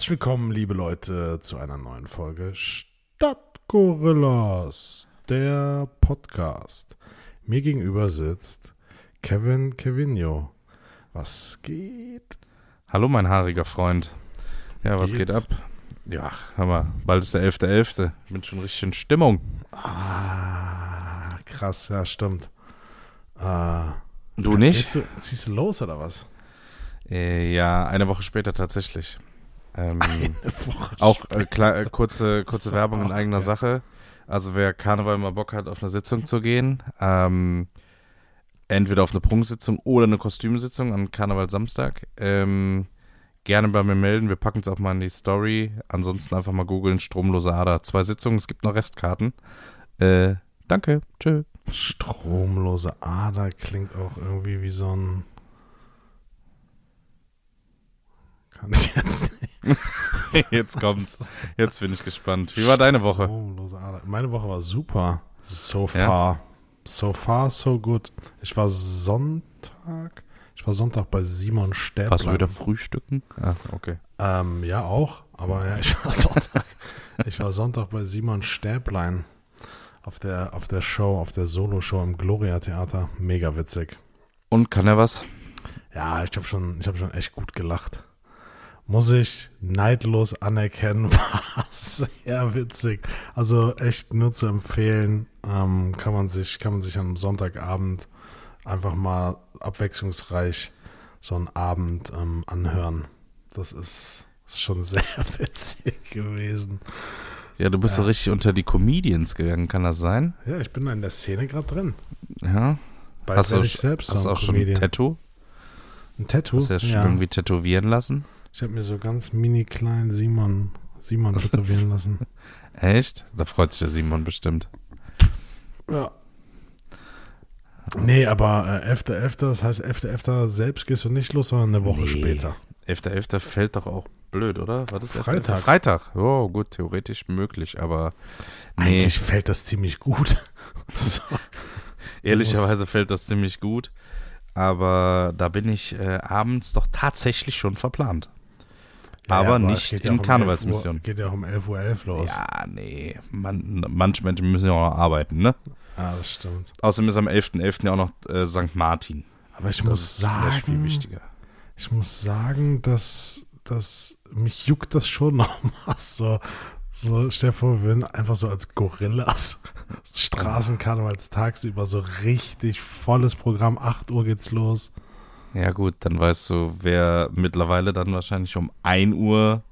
Herzlich willkommen, liebe Leute, zu einer neuen Folge Stadtgorillas, der Podcast. Mir gegenüber sitzt Kevin Kevinio. Was geht? Hallo, mein haariger Freund. Ja, was Geht's? geht ab? Ja, hör mal, bald ist der 11.11. Ich bin schon richtig in Stimmung. Ah, krass, ja, stimmt. Äh, Du nicht? Du, ziehst du los oder was? Äh, ja, eine Woche später tatsächlich. Ähm, auch äh, klar, äh, kurze, kurze Werbung in eigener ja. Sache. Also wer Karneval mal Bock hat, auf eine Sitzung zu gehen, ähm, entweder auf eine Prunksitzung oder eine Kostümsitzung an Karneval Samstag, ähm, gerne bei mir melden. Wir packen es auch mal in die Story. Ansonsten einfach mal googeln, stromlose Ader. Zwei Sitzungen, es gibt noch Restkarten. Äh, danke, tschö. Stromlose Ader klingt auch irgendwie wie so ein. Kann ich jetzt nicht. Jetzt kommt's. Jetzt bin ich gespannt. Wie war deine Woche? Meine Woche war super. So Ja? far. So far, so good. Ich war Sonntag. Ich war Sonntag bei Simon Stäblein. Warst du wieder frühstücken? Ah, okay. Ähm, ja, auch. Aber ja, ich war Sonntag. ich war Sonntag bei Simon Stäblein auf der, auf der Show, auf der Solo-Show im Gloria Theater. Mega witzig. Und kann er was? Ja, ich habe schon, ich hab schon echt gut gelacht. Muss ich neidlos anerkennen, war sehr witzig. Also echt nur zu empfehlen, ähm, kann man sich, kann man sich am Sonntagabend einfach mal abwechslungsreich so einen Abend ähm, anhören. Das ist, ist schon sehr witzig gewesen. Ja, du bist Ja. so richtig unter die Comedians gegangen, kann das sein? Ja, ich bin da in der Szene gerade drin. Ja. Bald Hast du, ich selbst hast auch schon ein Comedian. Tattoo? Ein Tattoo? Hast du ja schon irgendwie tätowieren lassen? Ich habe mir so ganz mini klein Simon, Simon tätowieren lassen. Echt? Da freut sich der Simon bestimmt. Ja. Nee, aber äh, 11.11., das heißt 11.11. selbst gehst du nicht los, sondern eine Woche Nee. später. 11.11. fällt doch auch blöd, oder? War das 11.11.? Freitag. Freitag. Oh, gut, theoretisch möglich, aber nee, Eigentlich fällt das ziemlich gut. so. ehrlicherweise fällt das ziemlich gut. Aber da bin ich äh, abends doch tatsächlich schon verplant. Aber es nicht in um Karnevalsmission. 11 Uhr, geht ja auch um 11.11 Uhr los. Ja, nee. Man, manche Menschen müssen ja auch noch arbeiten, ne? Ja, das stimmt. Außerdem ist am 11.11. ja auch noch äh, St. Martin. Aber ich Das muss vielleicht viel sagen, wichtiger. ich muss sagen, dass, dass mich juckt das schon nochmal so. So, stell vor, wir würden einfach so als Gorillas Straßenkarnevals tagsüber so richtig volles Programm. 8 Uhr geht's los. Ja, gut, dann weißt du, wer mittlerweile dann wahrscheinlich um 1 Uhr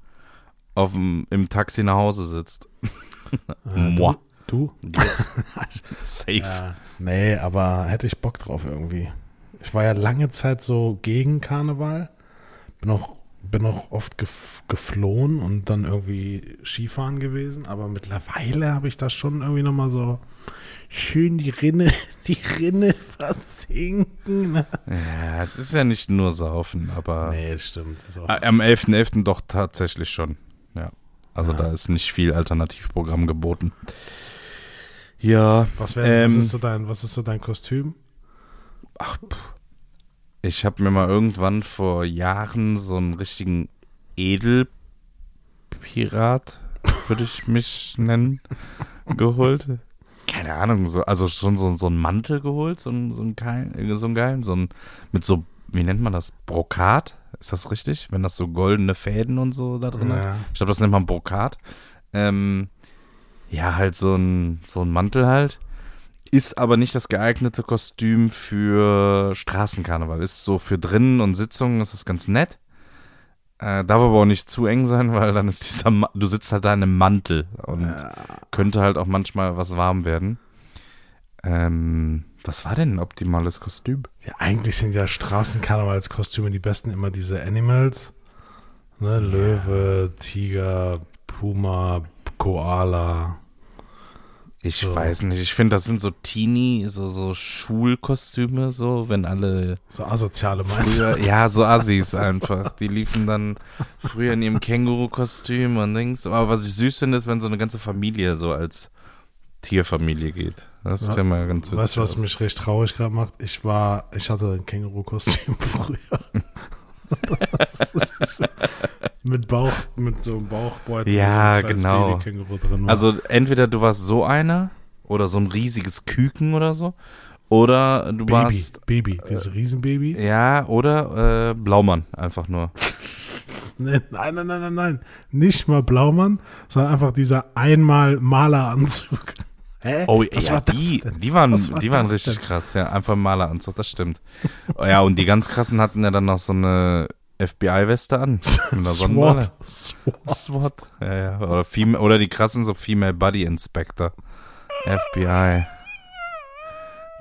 auf dem, im Taxi nach Hause sitzt. Äh, Moi. Du? Yes. Safe. Ja, nee, aber hätte ich Bock drauf irgendwie. Ich war ja lange Zeit so gegen Karneval. Bin auch, bin auch oft gef geflohen und dann irgendwie Skifahren gewesen. Aber mittlerweile habe ich da schon irgendwie nochmal so schön die Rinne, die Rinne versinken. Ne? Ja, es ist ja nicht nur Saufen, aber Nee, das stimmt. Das am 11.11. doch tatsächlich schon. Ja. Also Ja. da ist nicht viel Alternativprogramm geboten. Ja, was, wär, was, ähm, ist so dein, was ist so dein Kostüm? Ach, pff. Ich habe mir mal irgendwann vor Jahren so einen richtigen Edelpirat, würde ich mich nennen, geholt. Keine Ahnung, so, also schon so, so einen Mantel geholt, so, einen- so, einen geilen, so einen geilen, so ein, mit so, wie nennt man das, Brokat? Ist das richtig? Wenn das so goldene Fäden und so da drin hat? Ja. Ich glaube, das nennt man Brokat. Ähm, ja, halt so ein, so ein Mantel halt. Ist aber nicht das geeignete Kostüm für Straßenkarneval. Ist so für drinnen und Sitzungen ist das ganz nett. Äh, darf aber auch nicht zu eng sein, weil dann ist dieser, Ma du sitzt halt da in einem Mantel und Ja. könnte halt auch manchmal was warm werden. Ähm, was war denn ein optimales Kostüm? Ja, eigentlich sind ja Straßenkarnevalskostüme die besten immer diese Animals. Ne? Löwe, Tiger, Puma, Koala. Ich So. weiß nicht. Ich finde, das sind so Teenie, so, so Schulkostüme, so, wenn alle So asoziale meinst früher, ja, so Assis einfach. Die liefen dann früher in ihrem Känguru-Kostüm und Dings. Aber was ich süß finde, ist, wenn so eine ganze Familie so als Tierfamilie geht. Das Ja. sieht ja mal ganz? Weißt du, was mich recht traurig gerade macht? Ich war, ich hatte ein Känguru-Kostüm früher. Mit Bauch, mit so einem Bauchbeutel. Ja, so genau. Also entweder du warst so einer oder so ein riesiges Küken oder so. Oder du Baby, warst. Baby, dieses Riesenbaby. Ja, oder äh, Blaumann, einfach nur. Nein, nein, nein, nein, nein, nein. Nicht mal Blaumann, sondern einfach dieser einmal Maleranzug. Hä? Oh, Was ja, war das die, denn? die waren, war die waren richtig denn? krass, ja. Einfach ein Maleranzug, das stimmt. Oh, ja, und die ganz krassen hatten ja dann noch so eine FBI-Weste an. Mit. SWAT. SWAT. SWAT. Ja, ja. Oder, Fem oder die krassen so Female Body Inspector. FBI.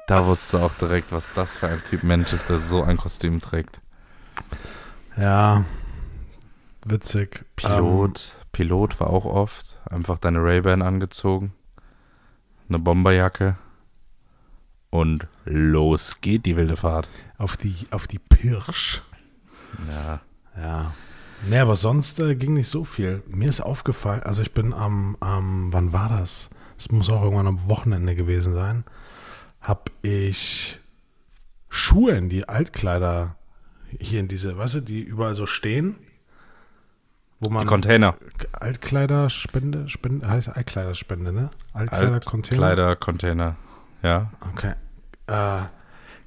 Da wusste auch direkt, was das für ein Typ Mensch ist, der so ein Kostüm trägt. Ja, witzig. Pilot. Pilot war auch oft. Einfach deine Ray-Ban angezogen. Eine Bomberjacke. Und los geht die wilde Fahrt. Auf, die, auf die Pirsch. Ja. Ja. Nee, aber sonst äh, ging nicht so viel. Mir ist aufgefallen, also ich bin am, am wann war das? Es muss auch irgendwann am Wochenende gewesen sein. Hab ich Schuhe in die Altkleider hier in diese, weißt du, die überall so stehen, wo man Die Container. Altkleiderspende, Spende, heißt Altkleiderspende, ne? Altkleidercontainer. Altkleider-Container. Ja. Okay. Äh,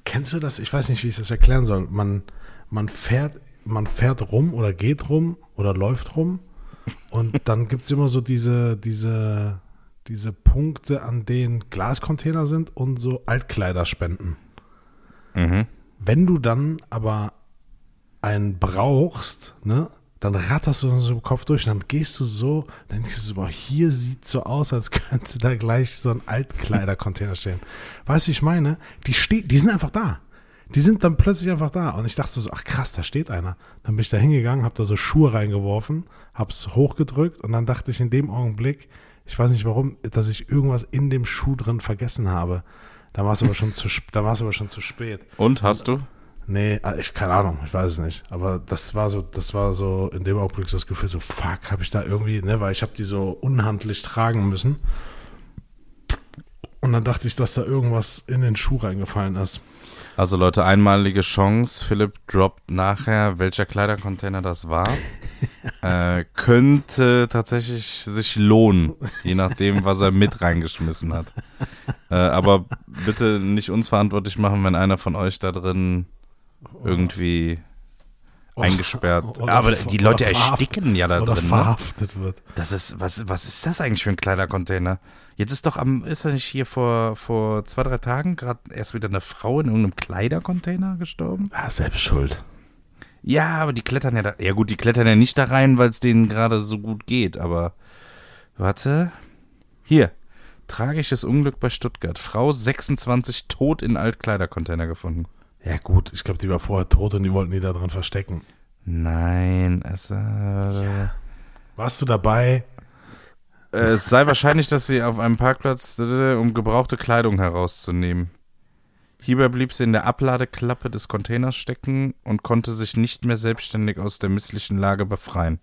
kennst du das? Ich weiß nicht, wie ich das erklären soll. Man, man, fährt, man fährt rum oder geht rum oder läuft rum und dann gibt es immer so diese, diese, diese Punkte, an denen Glascontainer sind und so Altkleiderspenden. Mhm. Wenn du dann aber einen brauchst, ne, dann ratterst du so im Kopf durch und dann gehst du so, dann denkst du so, boah, hier sieht so aus, als könnte da gleich so ein Altkleidercontainer stehen. Weißt du, ich meine? Die, ste die sind einfach da. Die sind dann plötzlich einfach da. Und ich dachte so, ach krass, da steht einer. Dann bin ich da hingegangen, hab da so Schuhe reingeworfen, hab's hochgedrückt und dann dachte ich in dem Augenblick, ich weiß nicht warum, dass ich irgendwas in dem Schuh drin vergessen habe. Da war es aber schon zu, da war es aber schon zu spät. Und hast du? Nee, äh, ich keine Ahnung, ich weiß es nicht. Aber das war so, das war so in dem Augenblick so das Gefühl, so fuck, habe ich da irgendwie, ne, weil ich habe die so unhandlich tragen müssen. Und dann dachte ich, dass da irgendwas in den Schuh reingefallen ist. Also Leute, einmalige Chance. Philipp droppt nachher, welcher Kleidercontainer das war. äh, könnte tatsächlich sich lohnen, je nachdem, was er mit reingeschmissen hat. Äh, aber bitte nicht uns verantwortlich machen, wenn einer von euch da drin irgendwie eingesperrt. Oder- aber oder die Leute ersticken ja da oder drin. Ne? verhaftet wird. Das ist, was, was ist das eigentlich für ein Kleidercontainer? Jetzt ist doch am, ist er nicht hier vor, vor zwei, drei Tagen gerade erst wieder eine Frau in irgendeinem Kleidercontainer gestorben? Ah, selbst schuld. Ja, aber die klettern ja da, ja gut, die klettern ja nicht da rein, weil es denen gerade so gut geht, aber, warte, hier, tragisches Unglück bei Stuttgart, Frau 26 tot in Altkleidercontainer gefunden. Ja gut, ich glaube, die war vorher tot und die wollten die da dran verstecken. Nein, es, äh, Warst du dabei? Es sei wahrscheinlich, dass sie auf einem Parkplatz, um gebrauchte Kleidung herauszunehmen. Hierbei blieb sie in der Abladeklappe des Containers stecken und konnte sich nicht mehr selbstständig aus der misslichen Lage befreien.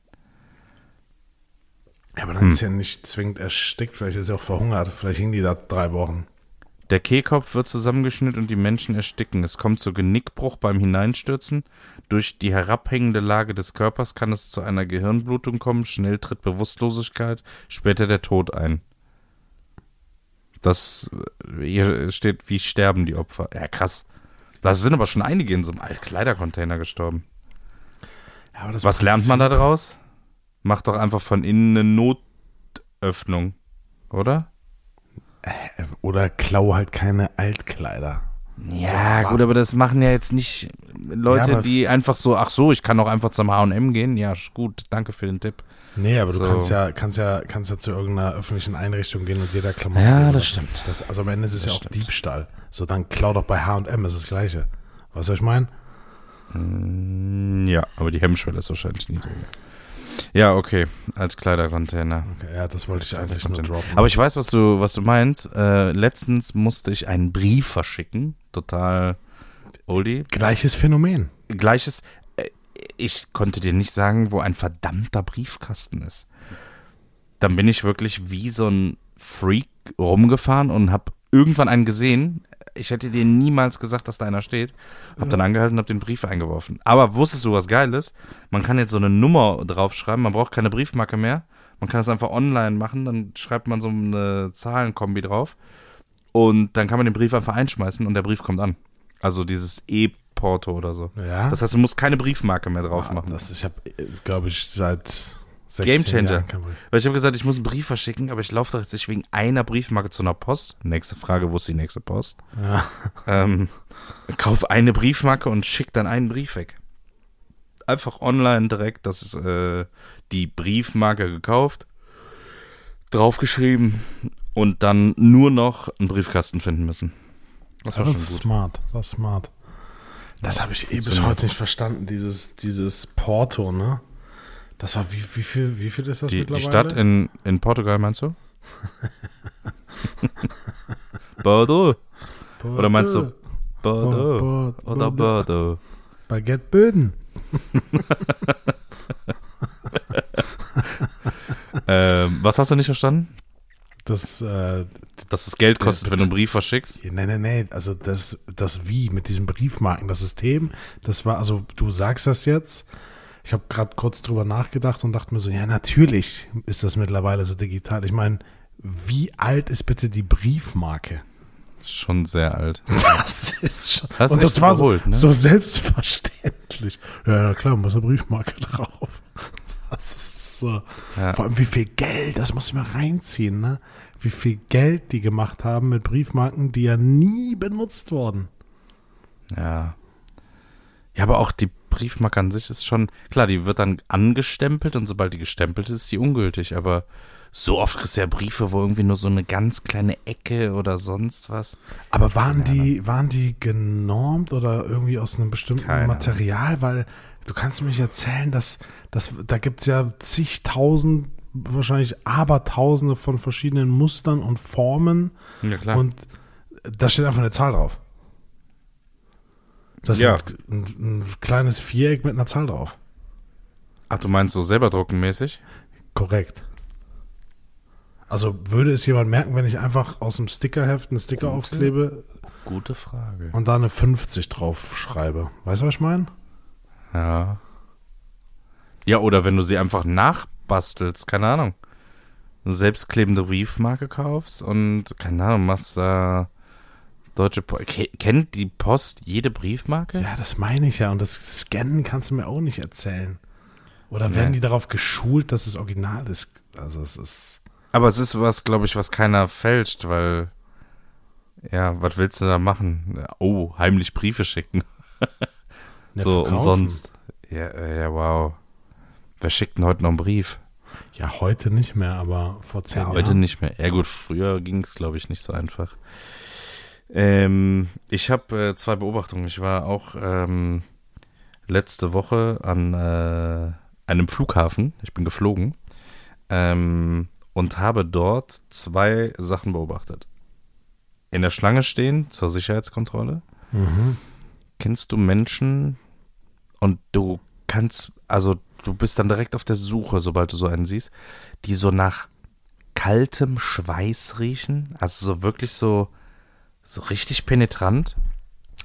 Ja, aber dann ist ja nicht zwingend erstickt, vielleicht ist sie auch verhungert. Vielleicht hing die da drei Wochen. Der Kehlkopf wird zusammengeschnitten und die Menschen ersticken. Es kommt zu Genickbruch beim Hineinstürzen. Durch die herabhängende Lage des Körpers kann es zu einer Gehirnblutung kommen. Schnell tritt Bewusstlosigkeit, später der Tod ein. Das hier steht, wie sterben die Opfer. Ja, krass. Da sind aber schon einige in so einem Altkleidercontainer gestorben. Ja, Was lernt man da draus? Macht doch einfach von innen eine Notöffnung, oder? Oder klau halt keine Altkleider. Ja, So, gut, aber das machen ja jetzt nicht Leute, Ja, die einfach so, ach so, ich kann auch einfach zum H&M gehen. Ja, gut, danke für den Tipp. Nee, aber du So. kannst ja, kannst ja, kannst ja zu irgendeiner öffentlichen Einrichtung gehen und jeder Klamotten. Ja, das lassen. stimmt. Das, also am Ende ist es Das ja auch stimmt. Diebstahl. So, dann klau doch bei H&M, ist das Gleiche. Was soll ich meinen? Mm, Ja, aber die Hemmschwelle ist wahrscheinlich niedriger. Ja, okay, als Kleidercontainer. Okay, ja, das wollte ich eigentlich nur droppen. Aber ich weiß, was du, was du meinst. Äh, letztens musste ich einen Brief verschicken. Total oldie. Gleiches Phänomen. Gleiches. äh, Ich konnte dir nicht sagen, wo ein verdammter Briefkasten ist. Dann bin ich wirklich wie so ein Freak rumgefahren und habe irgendwann einen gesehen. Ich hätte dir niemals gesagt, dass da einer steht. Hab dann angehalten und hab den Brief eingeworfen. Aber wusstest du, was geil ist? Man kann jetzt so eine Nummer draufschreiben, man braucht keine Briefmarke mehr. Man kann das einfach online machen, dann schreibt man so eine Zahlenkombi drauf und dann kann man den Brief einfach einschmeißen und der Brief kommt an. Also dieses E-Porto oder so. Ja. Das heißt, du musst keine Briefmarke mehr drauf machen. Das, ich habe, glaube ich, seit 16 Gamechanger. Jahren keinen Brief. Weil ich habe gesagt, ich muss einen Brief verschicken, aber ich laufe doch jetzt nicht wegen einer Briefmarke zu einer Post. Nächste Frage, wo ist die nächste Post? Ja. Ähm, kauf eine Briefmarke und schick dann einen Brief weg. Einfach online direkt, das ist äh, die Briefmarke gekauft, draufgeschrieben und dann nur noch einen Briefkasten finden müssen. Das war das schon ist gut. smart. Das ist smart. Das habe ich eh bis heute nicht verstanden, dieses, dieses Porto, ne? Das war, wie, wie, viel, wie viel ist das Die, die mittlerweile? Stadt in, in Portugal, meinst du? Bordeaux. Porto. Oder meinst du Bordeaux? Bord- Oder Bord- Bordeaux? Baguette Böden. Ähm, was hast du nicht verstanden? Das, äh, Dass es Geld kostet, wenn du einen Brief verschickst? nee, nee, nee, also das, das Wie mit diesem Briefmarken, das System, das war, also du sagst das jetzt, ich habe gerade kurz drüber nachgedacht und dachte mir so, ja, natürlich ist das mittlerweile so digital. Ich meine, wie alt ist bitte die Briefmarke? Schon sehr alt. Das ist schon. Das ist und das war so, ne? so selbstverständlich. Ja, na klar, muss eine Briefmarke drauf. Das ist so. Ja. Vor allem, wie viel Geld, das muss ich mal reinziehen, ne? Wie viel Geld die gemacht haben mit Briefmarken, die ja nie benutzt wurden. Ja. Ja, aber auch die Briefmarke an sich ist schon, klar, die wird dann angestempelt und sobald die gestempelt ist, ist die ungültig. Aber so oft kriegst du ja Briefe, wo irgendwie nur so eine ganz kleine Ecke oder sonst was. Aber waren die, waren die genormt oder irgendwie aus einem bestimmten Keine. Material? Weil du kannst mir nicht erzählen, dass, dass da gibt es ja zigtausend, wahrscheinlich abertausende von verschiedenen Mustern und Formen. Ja, klar. Und da steht einfach eine Zahl drauf. Das Ja. ist ein, ein kleines Viereck mit einer Zahl drauf. Ach, du meinst so selber drucken mäßig? Korrekt. Also würde es jemand merken, wenn ich einfach aus dem Stickerheft einen Sticker Gute. aufklebe Gute Frage. und da eine 50 drauf schreibe? Weißt du, was ich meine? Ja. Ja, oder wenn du sie einfach nachbastelst, keine Ahnung. Eine selbstklebende Briefmarke kaufst und, keine Ahnung, machst da deutsche Post. Kennt die Post jede Briefmarke? Ja, das meine ich ja. Und das Scannen kannst du mir auch nicht erzählen. Oder werden Nee. die darauf geschult, dass es original ist? Also es ist. Aber es ist was, glaube ich, was keiner fälscht, weil, ja, was willst du da machen? Oh, heimlich Briefe schicken. Ja, so verkaufen. umsonst. Ja, ja, wow. Wer schickt denn heute noch einen Brief? Ja, heute nicht mehr, aber vor zehn Ja, Jahren. heute nicht mehr. Ja gut, früher ging es, glaube ich, nicht so einfach. Ähm, ich habe äh, zwei Beobachtungen. Ich war auch ähm, letzte Woche an äh, einem Flughafen. Ich bin geflogen ähm, und habe dort zwei Sachen beobachtet. In der Schlange stehen zur Sicherheitskontrolle. Mhm. Kennst du Menschen und du kannst, also du bist dann direkt auf der Suche, sobald du so einen siehst, die so nach kaltem Schweiß riechen? Also so wirklich so, so richtig penetrant?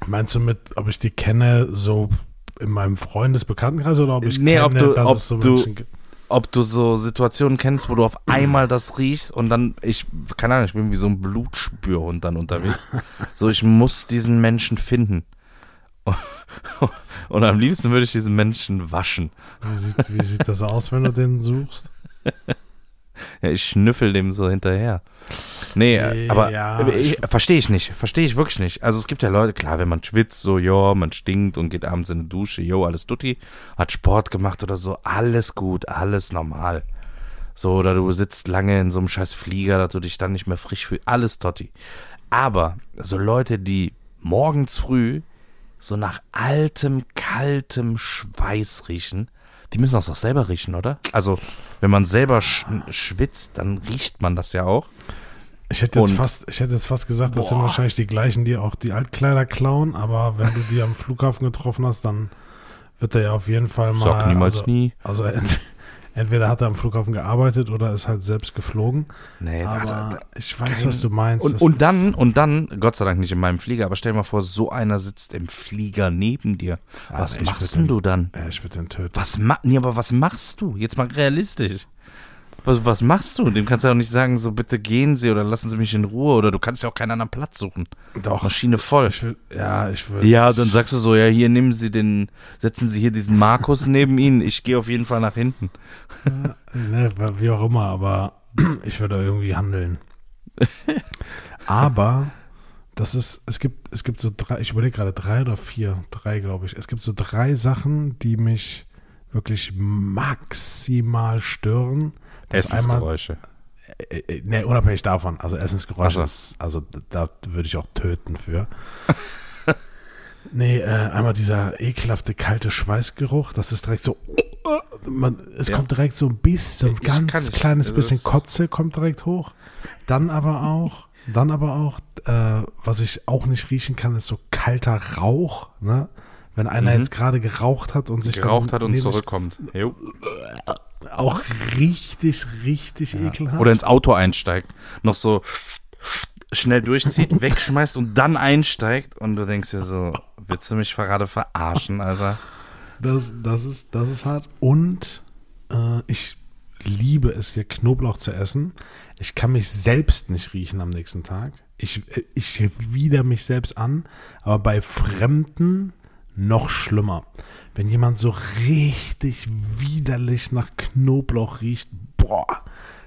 Meinst du mit, ob ich die kenne, so in meinem Freundesbekanntenkreis oder ob ich Nee, kenne, ob du- dass ob es so du- Menschen gibt? Ob du so Situationen kennst, wo du auf einmal das riechst und dann, ich, keine Ahnung, ich bin wie so ein Blutspürhund dann unterwegs. so, ich muss diesen Menschen finden. Und am liebsten würde ich diesen Menschen waschen. Wie sieht, wie sieht das aus, wenn du den suchst? Ja, ich schnüffel dem so hinterher. Nee, Nee, aber ja, verstehe ich nicht. Verstehe ich wirklich nicht. Also es gibt ja Leute, klar, wenn man schwitzt, so, ja, man stinkt und geht abends in die Dusche, jo, alles tutti, hat Sport gemacht oder so, alles gut, alles normal. So, oder du sitzt lange in so einem scheiß Flieger, dass du dich dann nicht mehr frisch fühlst, alles totti. Aber so Leute, die morgens früh so nach altem, kaltem Schweiß riechen, die müssen das doch selber riechen, oder? Also, wenn man selber sch schwitzt, dann riecht man das ja auch. Ich hätte jetzt Und- fast, ich hätte jetzt fast gesagt, das sind Boah. wahrscheinlich die gleichen, die auch die Altkleider klauen, aber wenn du die am Flughafen getroffen hast, dann wird er ja auf jeden Fall mal. Sag niemals also, nie. Also ent entweder hat er am Flughafen gearbeitet oder ist halt selbst geflogen. Nee, Aber also, ich weiß, was du meinst. und, und dann, und dann, Gott sei Dank nicht in meinem Flieger, aber stell dir mal vor, so einer sitzt im Flieger neben dir. Was ich machst denn den- du dann? Ja, ich würde den töten. Was ma nee, aber was machst du? Jetzt mal realistisch. Was, was machst du? Dem kannst du ja auch nicht sagen, so bitte gehen Sie oder lassen Sie mich in Ruhe oder du kannst ja auch keinen anderen Platz suchen. Doch. Maschine voll. Ich würd, ja, ich würde. Ja, dann sagst du so, ja, hier nehmen Sie den, setzen Sie hier diesen Markus neben Ihnen, ich gehe auf jeden Fall nach hinten. Ne, wie auch immer, aber ich würde irgendwie handeln. aber das ist, es gibt, es gibt so drei, ich überlege gerade drei oder vier, drei glaube ich. Es gibt so drei Sachen, die mich wirklich maximal stören. Einmal, Essensgeräusche. äh, ne, unabhängig davon, also Essensgeräusche, Ach so. ist, also da würde ich auch töten für. nee, äh, einmal dieser ekelhafte kalte Schweißgeruch, das ist direkt so, man, es Ja. kommt direkt so ein bisschen, Ich ganz kleines Also bisschen Kotze kommt direkt hoch. Dann aber auch, dann aber auch, äh, was ich auch nicht riechen kann, ist so kalter Rauch, ne? Wenn einer Mhm. jetzt gerade geraucht hat und sich Geraucht hat und zurückkommt. Jo. Auch richtig, richtig ekelhaft. Oder ins Auto einsteigt, noch so schnell durchzieht, wegschmeißt und dann einsteigt und du denkst dir so, willst du mich gerade verarschen, Alter? Das, das, ist, das ist hart. Und äh, ich liebe es hier, Knoblauch zu essen. Ich kann mich selbst nicht riechen am nächsten Tag. Ich, ich wider mich selbst an, aber bei Fremden noch schlimmer. Wenn jemand so richtig widerlich nach Knoblauch riecht, boah,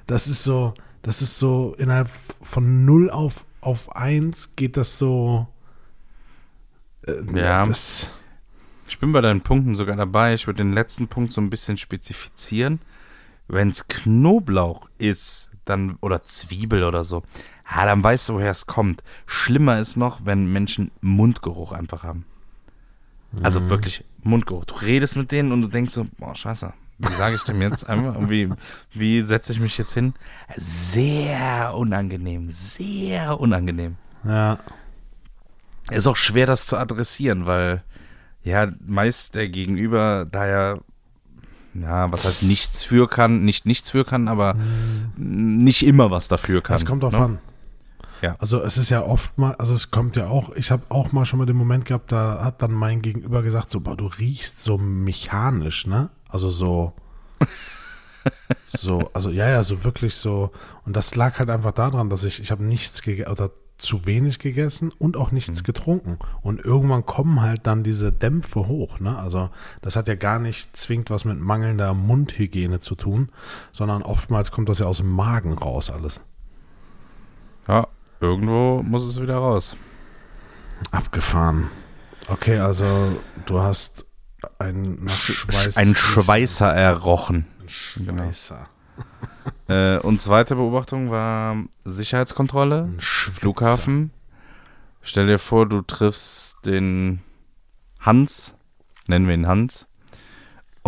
das ist so, das ist so innerhalb von 0 auf, auf 1 geht das so. äh, Ja. Das, Ich bin bei deinen Punkten sogar dabei. Ich würde den letzten Punkt so ein bisschen spezifizieren. Wenn es Knoblauch ist, dann oder Zwiebel oder so, ja, dann weißt du, woher es kommt. Schlimmer ist noch, wenn Menschen Mundgeruch einfach haben. Also wirklich Mundgeruch. Du redest mit denen und du denkst so, boah, scheiße. Wie sage ich dem jetzt? Und Wie, wie setze ich mich jetzt hin? Sehr unangenehm, sehr unangenehm. ja. Ist auch schwer, das zu adressieren, weil ja meist der Gegenüber da ja, ja, was heißt nichts für kann, nicht nichts für kann, aber nicht immer was dafür kann. Es kommt drauf ne? an. Ja. Also es ist ja oft mal, also es kommt ja auch, ich habe auch mal schon mal den Moment gehabt, da hat dann mein Gegenüber gesagt, so, boah, du riechst so mechanisch, ne? Also so, so, also ja, ja, so wirklich so. Und das lag halt einfach daran, dass ich, ich habe nichts gegessen, oder zu wenig gegessen und auch nichts getrunken. Und irgendwann kommen halt dann diese Dämpfe hoch, ne? Also das hat ja gar nicht zwingend was mit mangelnder Mundhygiene zu tun, sondern oftmals kommt das ja aus dem Magen raus alles. Ja, irgendwo muss es wieder raus. Abgefahren. Okay, also du hast einen Schweiß. Ein Schweißer errochen. Schweißer. Äh, und zweite Beobachtung war Sicherheitskontrolle. Flughafen. Stell dir vor, du triffst den Hans, nennen wir ihn Hans,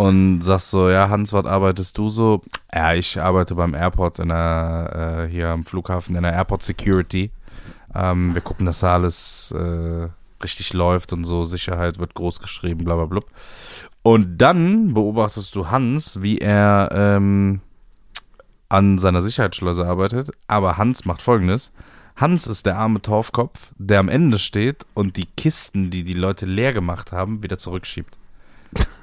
und sagst so, ja, Hans, was arbeitest du so? Ja, ich arbeite beim Airport in der, äh, hier am Flughafen in der Airport Security. Ähm, wir gucken, dass da alles äh, richtig läuft und so, Sicherheit wird groß geschrieben, bla bla bla. Und dann beobachtest du Hans, wie er ähm, an seiner Sicherheitsschleuse arbeitet. Aber Hans macht folgendes. Hans ist der arme Torfkopf, der am Ende steht und die Kisten, die die Leute leer gemacht haben, wieder zurückschiebt.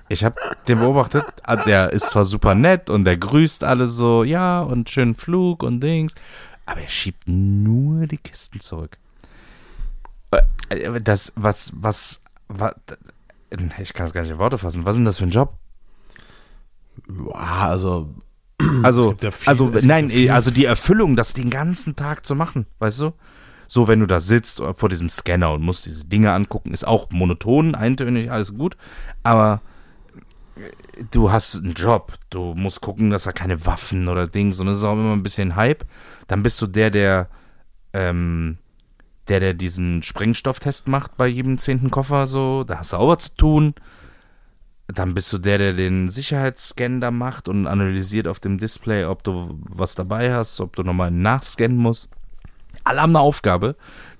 Ich habe den beobachtet, ah, der ist zwar super nett und der grüßt alle so, ja, und schönen Flug und Dings, aber er schiebt nur die Kisten zurück. Äh, Das, was, was, was, ich kann es gar nicht in Worte fassen. Was ist denn das für ein Job? Ja, also Also, ja viel- also nein, ja also die Erfüllung, das den ganzen Tag zu machen, weißt du? So, wenn du da sitzt vor diesem Scanner und musst diese Dinge angucken, ist auch monoton, eintönig, alles gut, aber du hast einen Job, du musst gucken, dass da keine Waffen oder Dings, und das ist auch immer ein bisschen Hype. Dann bist du der, der, ähm, der, der diesen Sprengstofftest macht bei jedem zehnten Koffer, so, da hast du auch was zu tun. Dann bist du der, der den Sicherheitsscan da macht und analysiert auf dem Display, ob du was dabei hast, ob du nochmal nachscannen musst. Alle haben eine Aufgabe,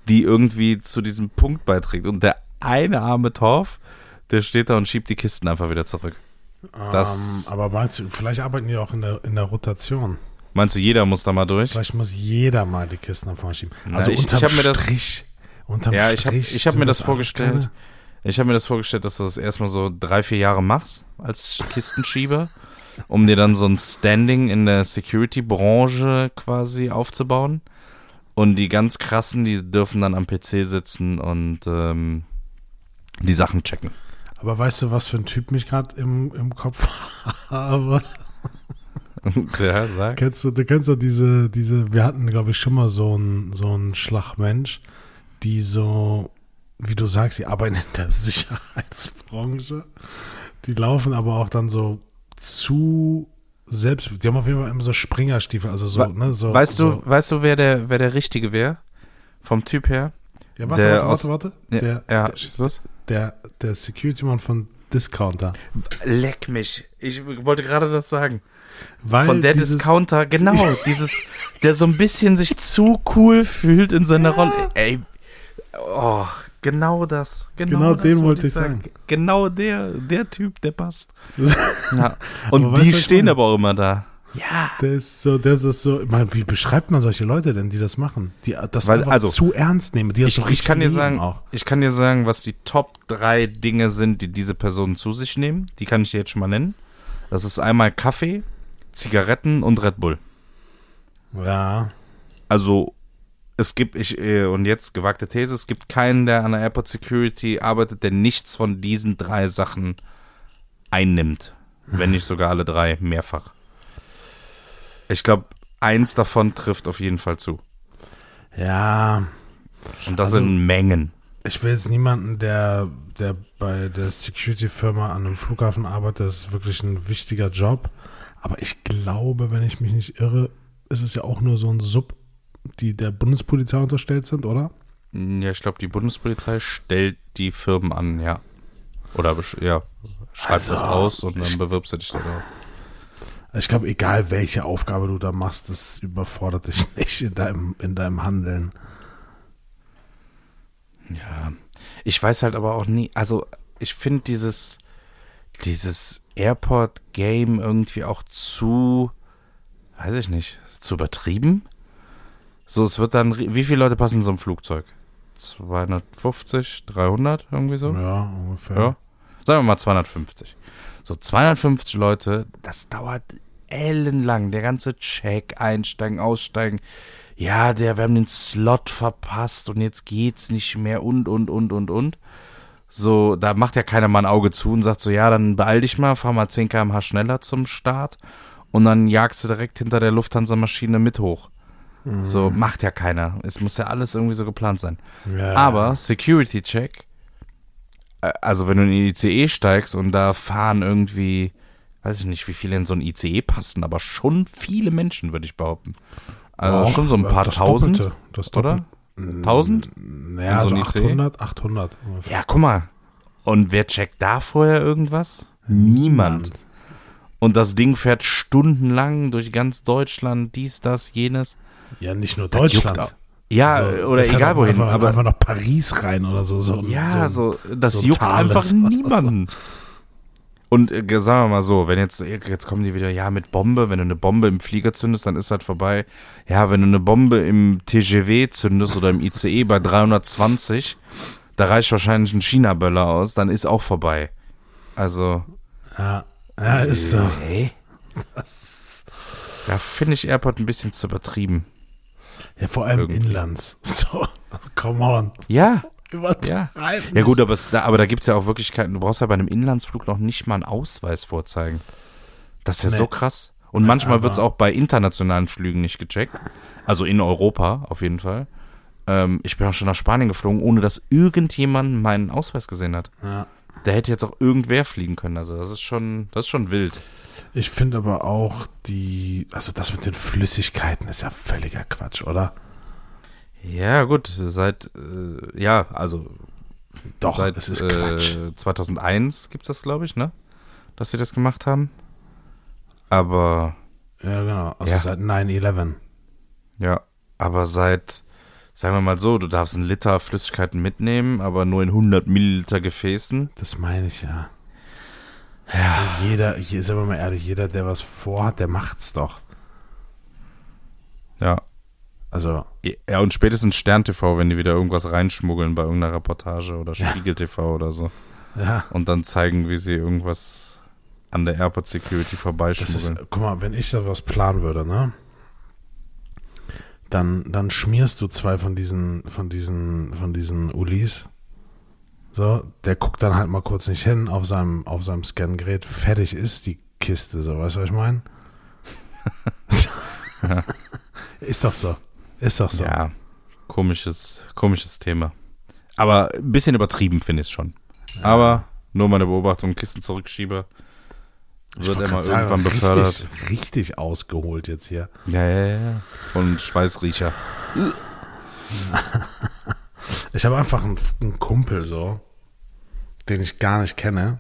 die irgendwie zu diesem Punkt beiträgt. Und der eine arme Torf, der steht da und schiebt die Kisten einfach wieder zurück. Das- ähm, aber meinst du, vielleicht arbeiten die auch in der, in der Rotation. Meinst du, jeder muss da mal durch? Vielleicht muss jeder mal die Kisten nach vorne schieben. Also ich- ich unterm hab mir das- Strich. Unterm Ja, ich habe ich hab mir das vorgestellt. keine- Ich habe mir das vorgestellt, dass du das erstmal so drei, vier Jahre machst als Kistenschieber, um dir dann so ein Standing in der Security-Branche quasi aufzubauen. Und die ganz krassen, die dürfen dann am PC sitzen und ähm, die Sachen checken. Aber weißt du, was für ein Typ mich gerade im, im Kopf habe? ja, sag. Kennst du, du kennst doch diese, diese, wir hatten, glaube ich, schon mal so einen so einen Schlagmensch, die so, wie du sagst, die arbeiten in der Sicherheitsbranche. Die laufen aber auch dann so zu selbst, die haben auf jeden Fall immer so Springerstiefel, also so, Wa- ne, so. Weißt so, du, weißt du, wer der, wer der Richtige wäre? Vom Typ her? Ja, warte, der warte, warte, warte. Ja, Der, ja, der, los. Der, der Security-Mann von Discounter. Leck mich. Ich wollte gerade das sagen. Weil Von der dieses, Discounter, genau, dieses, der so ein bisschen sich zu cool fühlt in seiner Rolle. Ey, oh, genau das. Genau, Genau das den wollte ich sagen. Genau der, der Typ, der passt. Ja. Und Aber die stehen aber auch immer da. Ja. Ist so, der ist so, ich meine, wie beschreibt man solche Leute denn, die das machen? Die das Weil, also, zu ernst nehmen, die das Ich, so ich richtig kann dir sagen, auch. ich kann dir sagen, was die Top drei Dinge sind, die diese Personen zu sich nehmen. Die kann ich dir jetzt schon mal nennen. Das ist einmal Kaffee, Zigaretten und Red Bull. Ja, Also es gibt, ich, äh, und jetzt gewagte These, es gibt keinen, der an der Airport Security arbeitet, der nichts von diesen drei Sachen einnimmt. Wenn nicht sogar alle drei, mehrfach. Ich glaube, eins davon trifft auf jeden Fall zu. ja. Und das Also- sind Mengen. Ich will jetzt niemanden, der, der bei der Security-Firma an einem Flughafen arbeitet, das ist wirklich ein wichtiger Job. Aber ich glaube, wenn ich mich nicht irre, ist es ja auch nur so ein Sub, die der Bundespolizei unterstellt sind, oder? Ja, ich glaube, die Bundespolizei stellt die Firmen an, ja. Oder ja, schreibst Also, das aus und dann bewirbst du dich da drauf. Ich glaube, egal welche Aufgabe du da machst, das überfordert dich nicht in deinem, in deinem Handeln. Ja, ich weiß halt aber auch nie, also ich finde dieses, dieses Airport-Game irgendwie auch zu, weiß ich nicht, zu übertrieben. So, es wird dann, wie viele Leute passen in so ein Flugzeug? 250, 300, irgendwie so? Ja, ungefähr. Ja. Sagen wir mal 250. So 250 Leute, das dauert ellenlang. Der ganze Check, einsteigen, aussteigen. Ja, der, wir haben den Slot verpasst und jetzt geht's nicht mehr und, und, und, und, und. So, da macht ja keiner mal ein Auge zu und sagt so, ja, dann beeil dich mal, fahr mal 10 km/h schneller zum Start und dann jagst du direkt hinter der Lufthansa-Maschine mit hoch. So, macht ja keiner. Es muss ja alles irgendwie so geplant sein. Ja. Aber Security Check, äh, also wenn du in den ICE steigst und da fahren irgendwie, weiß ich nicht, wie viele in so ein ICE passen, aber schon viele Menschen, würde ich behaupten. Also Auch, schon so ein äh, paar das tausend, Doppelte, das oder? Doppelte. Tausend? Naja, in so so ein ICE? 800, 800 ungefähr. Ja, guck mal. Und wer checkt da vorher irgendwas? Niemand. Und das Ding fährt stundenlang durch ganz Deutschland, dies, das, jenes. Ja, nicht nur Deutschland. Ja, Also, oder egal wohin. Einfach, aber einfach nach Paris rein oder so. so Ja, so, das so juckt Thales einfach oder niemanden. Und äh, sagen wir mal so, wenn jetzt, jetzt kommen die wieder, ja, mit Bombe, wenn du eine Bombe im Flieger zündest, dann ist halt vorbei. Ja, wenn du eine Bombe im TGW zündest oder im ICE bei 320, da reicht wahrscheinlich ein China-Böller aus, dann ist auch vorbei. Also, Ja, ja ist so. Hä? Da finde ich Airport ein bisschen zu übertrieben. Ja, vor allem Irgendwie. inlands. So, come on. Ja, Übertreiben. ja gut, aber, es, da, aber da gibt es ja auch Wirklichkeiten, du brauchst ja bei einem Inlandsflug noch nicht mal einen Ausweis vorzeigen. Das ist ja Nee. so krass. Und manchmal aber- wird es auch bei internationalen Flügen nicht gecheckt. Also in Europa auf jeden Fall. Ähm, ich bin auch schon nach Spanien geflogen, ohne dass irgendjemand meinen Ausweis gesehen hat. Ja. Da hätte jetzt auch irgendwer fliegen können. Also das ist schon, das ist schon wild. Ich finde aber auch die, also das mit den Flüssigkeiten ist ja völliger Quatsch, oder? Ja, gut, seit, äh, ja, also Doch, seit es ist Quatsch. äh, 2001 gibt es das, glaube ich, ne? Dass sie das gemacht haben. Aber, Ja, genau. Also Ja. seit 9-11. ja, aber seit, sagen wir mal so, du darfst einen Liter Flüssigkeiten mitnehmen, aber nur in 100 Milliliter Gefäßen. Das meine ich ja. Ja. Jeder, hier ist aber mal ehrlich, jeder, der was vorhat, der macht's doch. Ja. Also. Ja, und spätestens Stern TV, wenn die wieder irgendwas reinschmuggeln bei irgendeiner Reportage oder Spiegel TV oder so. Ja. Und dann zeigen, wie sie irgendwas an der Airport Security Das vorbeischmuggeln. ist, guck mal, wenn ich da was planen würde, ne? Dann, dann schmierst du zwei von diesen, von diesen, von diesen Ulis. So, der guckt dann halt mal kurz nicht hin auf seinem, auf seinem Scangerät. Fertig ist die Kiste, so, weißt du, was ich meine? ist doch so. Ist doch so. Ja, komisches, komisches Thema. Aber ein bisschen übertrieben finde ich es schon. Aber nur meine Beobachtung, Kisten zurückschiebe, wird immer sagen, irgendwann befördert. Richtig, richtig ausgeholt jetzt hier. Ja, ja, ja. Und Schweißriecher. Ich habe einfach einen, einen Kumpel so, den ich gar nicht kenne.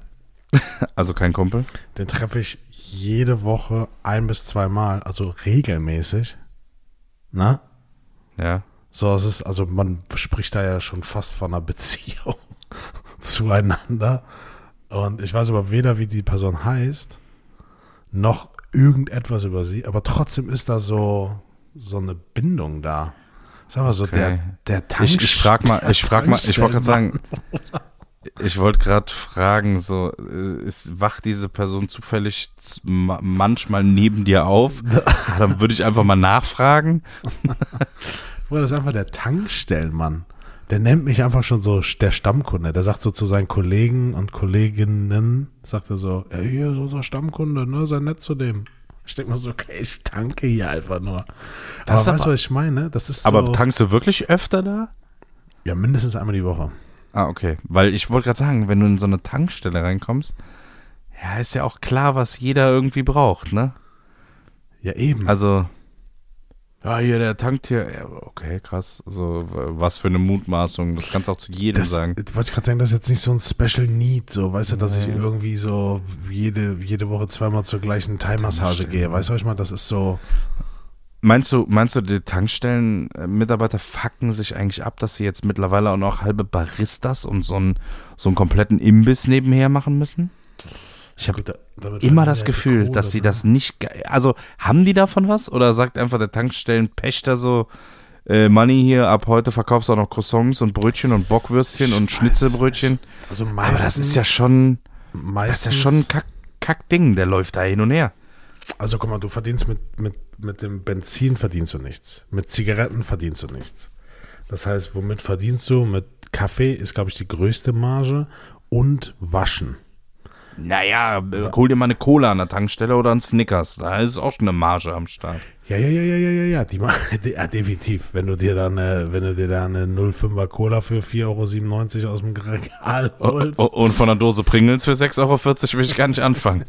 Also kein Kumpel. Den treffe ich jede Woche ein bis zweimal, also regelmäßig. Na? Ja. So, es ist, also man spricht da ja schon fast von einer Beziehung zueinander. Und ich weiß aber weder, wie die Person heißt, noch irgendetwas über sie, aber trotzdem ist da so, so eine Bindung da. Sag mal so, Okay. der, der Tank Ich, ich frag mal, ich frag mal, ich wollte gerade sagen, ich wollte gerade fragen, so, äh, ist, wacht diese Person zufällig manchmal neben dir auf? Dann würde ich einfach mal nachfragen. Bruder, das ist einfach der Tankstellenmann. Der nennt mich einfach schon so der Stammkunde. Der sagt so zu seinen Kollegen und Kolleginnen, sagt er so, ja, hier ist unser Stammkunde, ne, sei nett zu dem. Ich denke mir so, okay, ich tanke hier einfach nur. Das aber ist weißt du, aber- was ich meine? Das ist Aber so, tankst du wirklich öfter da? ja, mindestens einmal die Woche. Ah, okay. Weil ich wollte gerade sagen, wenn du in so eine Tankstelle reinkommst, ja, ist ja auch klar, was jeder irgendwie braucht, ne? Ja, eben. Also, ja, hier, der tankt hier. Ja, okay, krass. So, w- was für eine Mutmaßung. Das kannst du auch zu jedem das, sagen. wollte ich gerade sagen, das ist jetzt nicht so ein Special Need, so, weißt du, dass ich irgendwie so jede, jede Woche zweimal zur gleichen Thai-Massage gehe. Weißt du, ich meine? Das ist so, Meinst du, meinst du, die Tankstellen-Mitarbeiter fucken sich eigentlich ab, dass sie jetzt mittlerweile auch noch halbe Baristas und so einen, so einen kompletten Imbiss nebenher machen müssen? Ich habe da- immer das Gefühl, Kohle, dass sie ne? das nicht. Also, haben die davon was? Oder sagt einfach der Tankstellenpächter so, äh, Money hier, ab heute verkaufst du auch noch Croissants und Brötchen und Bockwürstchen und Ich es Schnitzelbrötchen. Also Aber meistens, das ist ja schon, meistens, das ist ja schon ein Kack, Kackding, der läuft da hin und her. Also guck mal, du verdienst mit, mit, mit dem Benzin verdienst du nichts. Mit Zigaretten verdienst du nichts. Das heißt, womit verdienst du? Mit Kaffee ist, glaube ich, die größte Marge und Waschen. Naja, äh, hol dir mal eine Cola an der Tankstelle oder einen Snickers. Da ist auch schon eine Marge am Start. Ja, ja, ja, ja, ja, ja, ja, die, ma- die, ja definitiv. Wenn du dir da eine, wenn du dir da eine 05er Cola für 4,97 Euro aus dem Regal holst, oh, und von einer Dose Pringles für 6,40 Euro will ich gar nicht anfangen.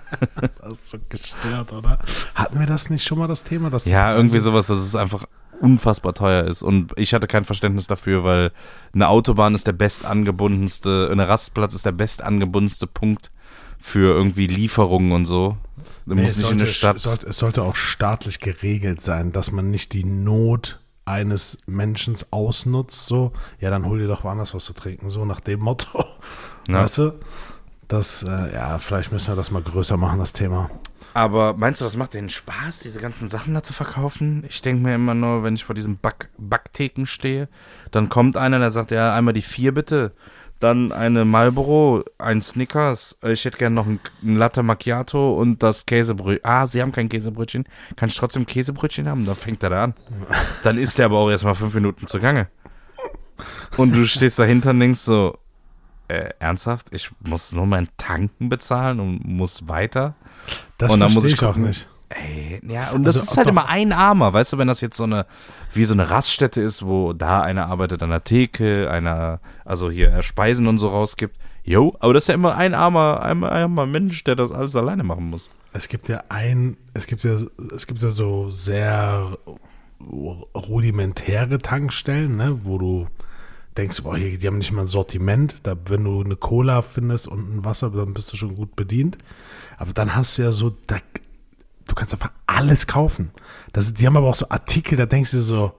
das ist so gestört, oder? Hatten wir das nicht schon mal, das Thema? Das Ja, irgendwie sowas, dass es einfach unfassbar teuer ist. Und ich hatte kein Verständnis dafür, weil eine Autobahn ist der bestangebundenste, eine Rastplatz ist der bestangebundenste Punkt für irgendwie Lieferungen und so. Du Nee, musst es, nicht in sollte, eine Stadt. sollte, es sollte auch staatlich geregelt sein, dass man nicht die Not eines Menschen ausnutzt, so, ja, dann hol dir doch woanders was zu trinken, so nach dem Motto. Ja. Weißt du? Das, äh, ja, vielleicht müssen wir das mal größer machen, das Thema. Aber meinst du, das macht denen Spaß, diese ganzen Sachen da zu verkaufen? Ich denke mir immer nur, wenn ich vor diesem Back Backtheken stehe, dann kommt einer, der sagt, ja, einmal die vier bitte, dann eine Marlboro, ein Snickers, äh, ich hätte gerne noch ein, ein Latte Macchiato und das Käsebrötchen. Ah, sie haben kein Käsebrötchen. Kann ich trotzdem Käsebrötchen haben? Dann fängt er da an. Dann ist der aber auch erstmal fünf Minuten zugange. Und du stehst dahinter und denkst so, äh, ernsthaft? Ich muss nur mein Tanken bezahlen und muss weiter? Das Und dann muss ich ich auch nicht. Ey, ja, und das Also, ist halt doch. immer ein Armer, weißt du, wenn das jetzt so eine, wie so eine Raststätte ist, wo da einer arbeitet an der Theke, einer, also hier äh, Speisen und so rausgibt. Jo, aber das ist ja immer ein armer, ein armer Mensch, der das alles alleine machen muss. Es gibt ja ein, es gibt ja, es gibt ja so sehr rudimentäre Tankstellen, ne, wo du denkst, boah, hier, die haben nicht mal ein Sortiment. Da, wenn du eine Cola findest und ein Wasser, dann bist du schon gut bedient. Aber dann hast du ja so, da, du kannst einfach alles kaufen. Das, die haben aber auch so Artikel, da denkst du so,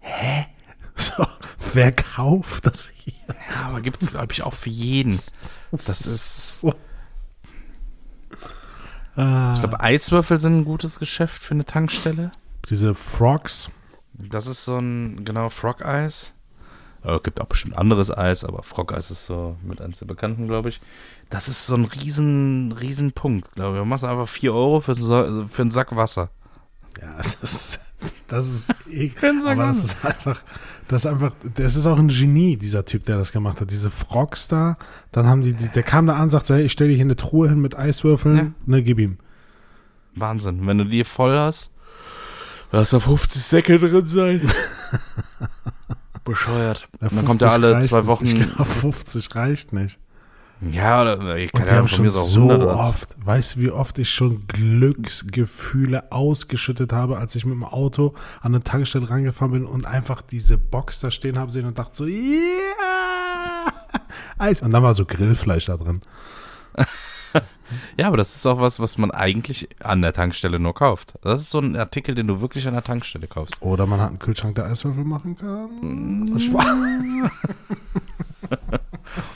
hä? So, wer kauft das hier? Ja, aber gibt es, glaube ich, auch für jeden. Das ist, so. Ah, Ich glaube, Eiswürfel sind ein gutes Geschäft für eine Tankstelle. diese Frogs. Das ist so ein, genau, Frog-Eis. Äh, gibt auch bestimmt anderes Eis, aber Frog-Eis ist so mit eins der bekannten, glaube ich. Das ist so ein riesen, riesen Punkt, glaube ich. Du machst einfach 4 Euro für, so, für einen Sack Wasser. Ja, das ist, das ist Sie aber das ist einfach, das ist einfach, das ist auch ein Genie, dieser Typ, der das gemacht hat. Diese Frogs da, dann haben die, die der kam da an, sagte, hey, ich stelle dir hier eine Truhe hin mit Eiswürfeln, Ja. ne, gib ihm. Wahnsinn. Wenn du die voll hast, lass da 50 Säcke drin sein. Bescheuert. Ja, Und dann kommt er 50 alle zwei nicht. Wochen. Ich glaube, 50 reicht nicht. Ja, oder ich kann Und die ja haben schon so so 100 oder so. oft, weißt du, wie oft ich schon Glücksgefühle ausgeschüttet habe, als ich mit dem Auto an eine Tankstelle rangefahren bin und einfach diese Box da stehen habe sehen und dachte so, ja, Eis. Und dann war so Grillfleisch da drin. Ja, aber das ist auch was, was man eigentlich an der Tankstelle nur kauft. Das ist so ein Artikel, den du wirklich an der Tankstelle kaufst. Oder man hat einen Kühlschrank, der Eiswürfel machen kann.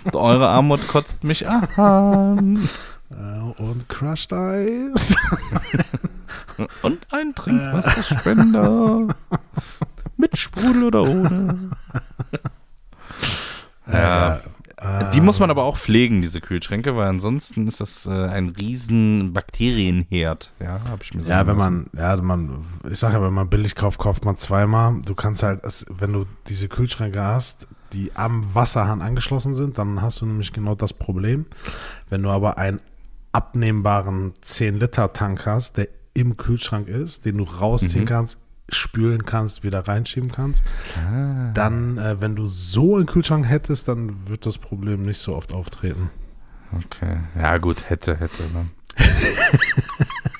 Und eure Armut kotzt mich an. Äh, Und Crushed Eis. Und ein Trinkwasserspender. Mit Sprudel oder ohne. Ja. Äh, Die muss man aber auch pflegen, diese Kühlschränke, weil ansonsten ist das äh, ein riesen Bakterienherd. Ja, habe ich mir Ja, sagen wenn lassen. man, ja, man, ich sage ja, wenn man billig kauft, kauft man zweimal. Du kannst halt, wenn du diese Kühlschränke hast, die am Wasserhahn angeschlossen sind, dann hast du nämlich genau das Problem. Wenn du aber einen abnehmbaren 10-Liter-Tank hast, der im Kühlschrank ist, den du rausziehen Mhm. kannst, spülen kannst, wieder reinschieben kannst, Ah. dann, äh, wenn du so einen Kühlschrank hättest, dann wird das Problem nicht so oft auftreten. Okay. Ja, gut, hätte, hätte. Ne?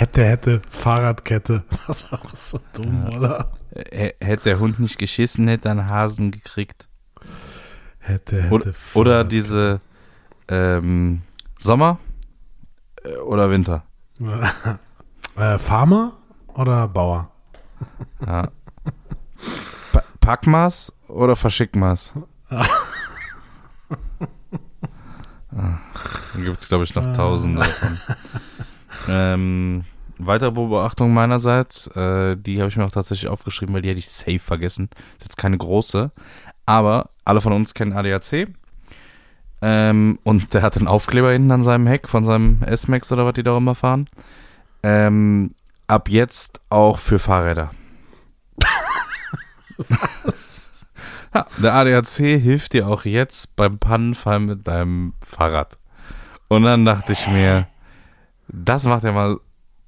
Hätte, hätte, Fahrradkette. Das ist auch so dumm, oder? H- Hätte der Hund nicht geschissen, hätte er einen Hasen gekriegt. Hätte, hätte. Oder, oder diese ähm, Sommer äh, oder Winter. äh, Farmer oder Bauer? Ja. Pa Packmaß oder Verschickmaß? Ah, da gibt es, glaube ich, noch tausende davon. Ähm, weitere Beobachtung meinerseits, äh, die habe ich mir auch tatsächlich aufgeschrieben, weil die hätte ich safe vergessen. Ist jetzt keine große, aber alle von uns kennen ADAC. Ähm, und der hat einen Aufkleber hinten an seinem Heck von seinem S-Max oder was die da immer fahren. Ähm, ab jetzt auch für Fahrräder. Ja, der ADAC hilft dir auch jetzt beim Pannenfall mit deinem Fahrrad. Und dann dachte ich mir, das macht ja mal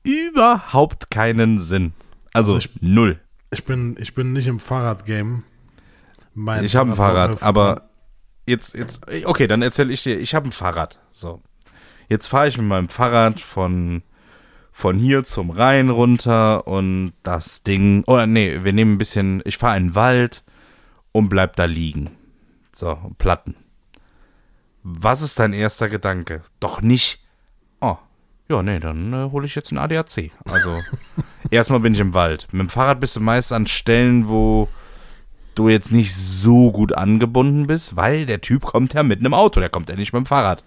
überhaupt keinen Sinn. Also, Also ich- null. Ich bin, ich bin nicht im Fahrradgame. Mein Ich habe ein Fahrrad, aber jetzt, jetzt, okay, dann erzähle ich dir, ich habe ein Fahrrad. So. Jetzt fahre ich mit meinem Fahrrad von, von hier zum Rhein runter und das Ding, oder nee, wir nehmen ein bisschen, ich fahre in den Wald und bleib da liegen. So, Platten. Was ist dein erster Gedanke? Doch nicht, ja, nee, dann äh, hole ich jetzt einen ADAC. Also, erstmal bin ich im Wald. Mit dem Fahrrad bist du meist an Stellen, wo du jetzt nicht so gut angebunden bist, weil der Typ kommt ja mit einem Auto, der kommt ja nicht mit dem Fahrrad.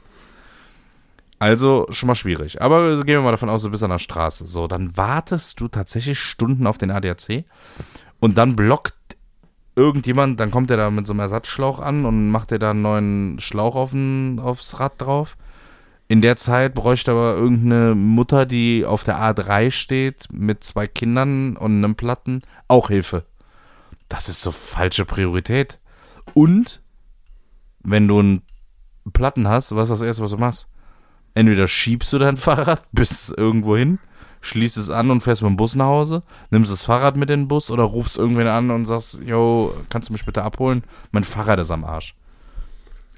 Also schon mal schwierig. Aber gehen wir mal davon aus, du bist an der Straße. So, dann wartest du tatsächlich Stunden auf den ADAC und dann blockt irgendjemand, dann kommt der da mit so einem Ersatzschlauch an und macht dir da einen neuen Schlauch auf den, aufs Rad drauf. In der Zeit bräuchte aber irgendeine Mutter, die auf der A3 steht, mit zwei Kindern und einem Platten, auch Hilfe. Das ist so falsche Priorität. Und wenn du einen Platten hast, was ist das erste, was du machst? Entweder schiebst du dein Fahrrad bis irgendwo hin, schließt es an und fährst mit dem Bus nach Hause, nimmst das Fahrrad mit in den Bus oder rufst irgendwen an und sagst, yo, kannst du mich bitte abholen? Mein Fahrrad ist am Arsch.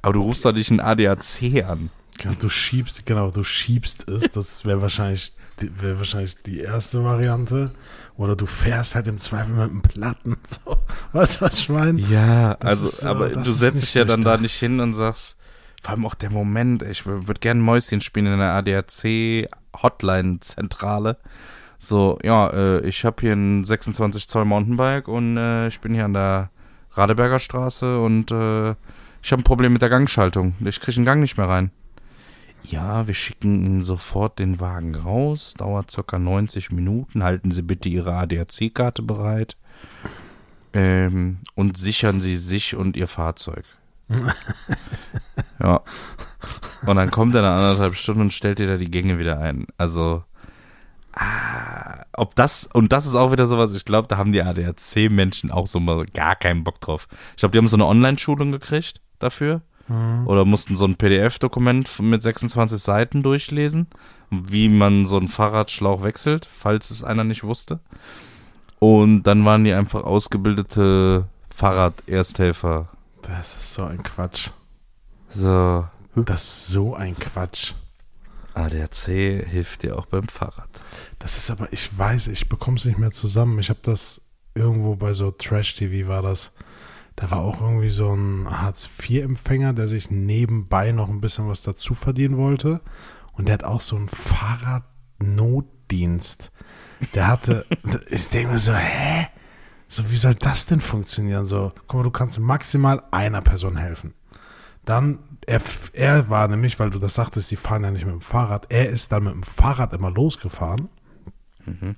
Aber du rufst doch nicht einen ADAC an. Genau, du schiebst, genau, du schiebst es. Das wäre wahrscheinlich, die- wäre wahrscheinlich die erste Variante. Oder du fährst halt im Zweifel mit einem Platten. So. Weißt du, was ich meine? Ja, Das also, ist aber du setzt dich ja dann da nicht hin und sagst, vor allem auch der Moment, ich würde gerne Mäuschen spielen in der ADAC-Hotline-Zentrale. So, ja, äh, ich habe hier ein 26 Zoll Mountainbike und äh, ich bin hier an der Radeberger Straße und äh, ich ich habe ein Problem mit der Gangschaltung. Ich kriege den Gang nicht mehr rein. Ja, wir schicken Ihnen sofort den Wagen raus. Dauert circa 90 Minuten. Halten Sie bitte Ihre ADAC-Karte bereit. Ähm, und sichern Sie sich und Ihr Fahrzeug. ja. Und dann kommt er nach anderthalb Stunden und stellt dir da die Gänge wieder ein. Also, ah, ob das, und das ist auch wieder sowas, ich glaube, da haben die ADAC-Menschen auch so mal gar keinen Bock drauf. Ich glaube, die haben so eine Online-Schulung gekriegt dafür. Mhm. Oder mussten so ein PDF-Dokument mit 26 Seiten durchlesen, wie man so einen Fahrradschlauch wechselt, falls es einer nicht wusste. Und dann waren die einfach ausgebildete Fahrrad-Ersthelfer. Das ist so ein Quatsch. So. Das ist so ein Quatsch. ADAC hilft dir auch beim Fahrrad. Das ist aber, ich weiß, ich bekomme es nicht mehr zusammen. Ich habe das irgendwo bei so Trash-TV war das. Da war auch irgendwie so ein Hartz-IV-Empfänger, der sich nebenbei noch ein bisschen was dazu verdienen wollte. Und der hat auch so einen Fahrradnotdienst. Der hatte, ich denke mir so, hä? So, wie soll das denn funktionieren? So, guck mal, du kannst maximal einer Person helfen. Dann, er, er war nämlich, weil du das sagtest, die fahren ja nicht mit dem Fahrrad, er ist dann mit dem Fahrrad immer losgefahren mhm.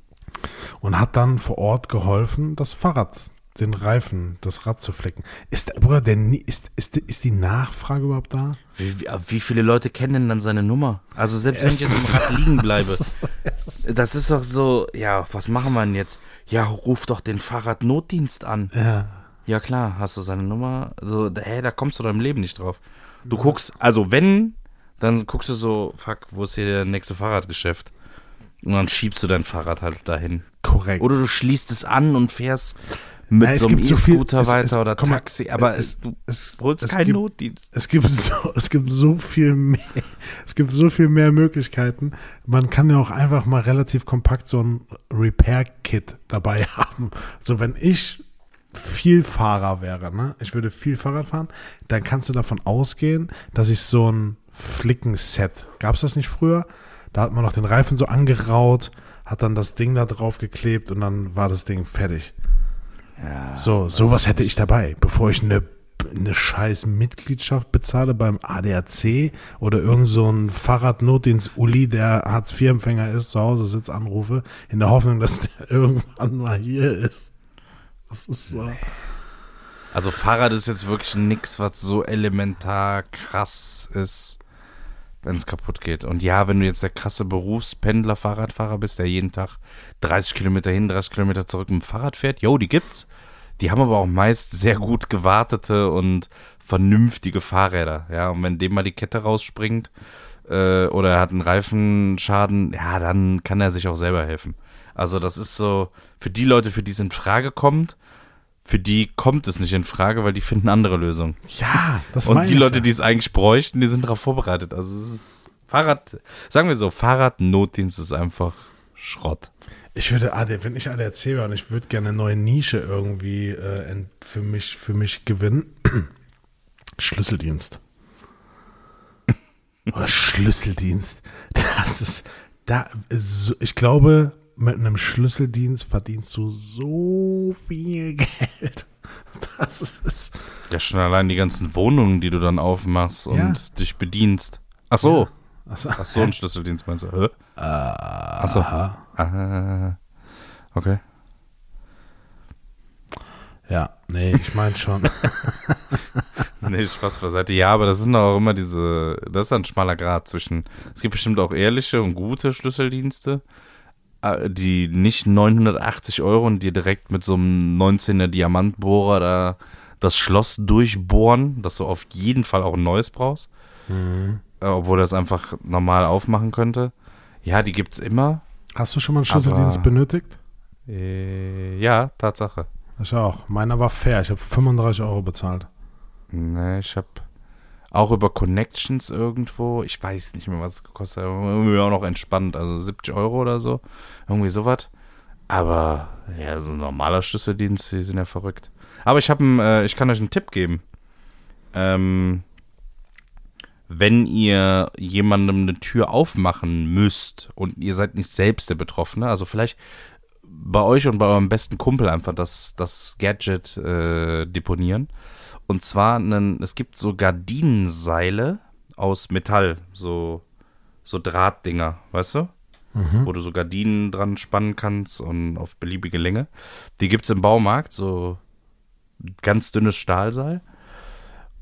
und hat dann vor Ort geholfen, das Fahrrad den Reifen, das Rad zu flicken. Ist, Bruder, der, ist, ist, ist die Nachfrage überhaupt da? Wie, wie, wie, viele Leute kennen denn dann seine Nummer? Also selbst wenn ich jetzt im Rad liegen bleibe, das ist doch so, ja, was machen wir denn jetzt? Ja, ruf doch den Fahrradnotdienst an. Ja. Ja klar, hast du seine Nummer? So, hä, da kommst du doch im Leben nicht drauf. Du ja. guckst, also wenn, dann guckst du so, fuck, wo ist hier der nächste Fahrradgeschäft? Und dann schiebst du dein Fahrrad halt dahin. Korrekt. Oder du schließt es an und fährst mit Nein, so einem E-Scooter so weiter es, oder Taxi, mal, aber es, du es, holst keinen gibt, Notdienst. Es gibt, so, es gibt so viel mehr, es gibt so viel mehr Möglichkeiten. Man kann ja auch einfach mal relativ kompakt so ein Repair-Kit dabei haben. So, wenn ich viel Fahrer wäre, ne? ich würde viel Fahrrad fahren, dann kannst du davon ausgehen, dass ich so ein Flicken-Set, gab es das nicht früher? Da hat man noch den Reifen so angeraut, hat dann das Ding da drauf geklebt und dann war das Ding fertig. Ja, so, sowas hätte ich dabei, bevor ich eine eine scheiß Mitgliedschaft bezahle beim ADAC oder irgend so ein Fahrradnotdienst Uli, der Hartz-IV-Empfänger ist, zu Hause sitzt, anrufe, in der Hoffnung, dass der irgendwann mal hier ist. Das ist so. Also Fahrrad ist jetzt wirklich nichts, was so elementar krass ist, wenn es kaputt geht. Und ja, wenn du jetzt der krasse Berufspendler, Fahrradfahrer bist, der jeden Tag 30 Kilometer hin, 30 Kilometer zurück mit dem Fahrrad fährt, jo, die gibt's. Die haben aber auch meist sehr gut gewartete und vernünftige Fahrräder. Ja, und wenn dem mal die Kette rausspringt äh, oder er hat einen Reifenschaden, ja, dann kann er sich auch selber helfen. Also das ist so, für die Leute, für die es in Frage kommt, für die kommt es nicht in Frage, weil die finden andere Lösungen. Ja, das Und die Leute, ja. die es eigentlich bräuchten, die sind darauf vorbereitet. Also es ist Fahrrad, sagen wir so, Fahrradnotdienst ist einfach Schrott. Ich würde, wenn ich ADAC wäre und ich würde gerne eine neue Nische irgendwie äh, für, mich, für mich gewinnen, Schlüsseldienst. Oder Schlüsseldienst. Das ist, da, ich glaube, mit einem Schlüsseldienst verdienst du so viel Geld. Das ist. Ja, schon allein die ganzen Wohnungen, die du dann aufmachst und ja. dich bedienst. Ach so. Ja. Ach so, Ach so ein Schlüsseldienst meinst du? Hä? Uh, Ach so. Aha. Okay. Ja, nee, ich meine schon. nee, Spaß beiseite. Ja, aber das sind auch immer diese, das ist ein schmaler Grad zwischen, es gibt bestimmt auch ehrliche und gute Schlüsseldienste, äh, die nicht 980 Euro und dir direkt mit so einem 19er Diamantbohrer da das Schloss durchbohren, dass du auf jeden Fall auch ein neues brauchst. Mhm. Äh, obwohl das einfach normal aufmachen könnte. Ja, die gibt's immer. Hast du schon mal einen Schlüsseldienst benötigt? Äh, ja, Tatsache. Ich auch. Meiner war fair. Ich habe 35 Euro bezahlt. Nee, ich habe auch über Connections irgendwo, ich weiß nicht mehr, was es gekostet hat, irgendwie auch noch entspannt, also 70 Euro oder so, irgendwie sowas. Aber ja, so ein normaler Schlüsseldienst, die sind ja verrückt. Aber ich habe, äh, ich kann euch einen Tipp geben. Ähm, wenn ihr jemandem eine Tür aufmachen müsst und ihr seid nicht selbst der Betroffene, also vielleicht bei euch und bei eurem besten Kumpel einfach das, das Gadget äh, deponieren Und zwar, einen, es gibt so Gardinenseile aus Metall, so, so Drahtdinger, weißt du? Mhm. Wo du so Gardinen dran spannen kannst und auf beliebige Länge. Die gibt es im Baumarkt, so ganz dünnes Stahlseil.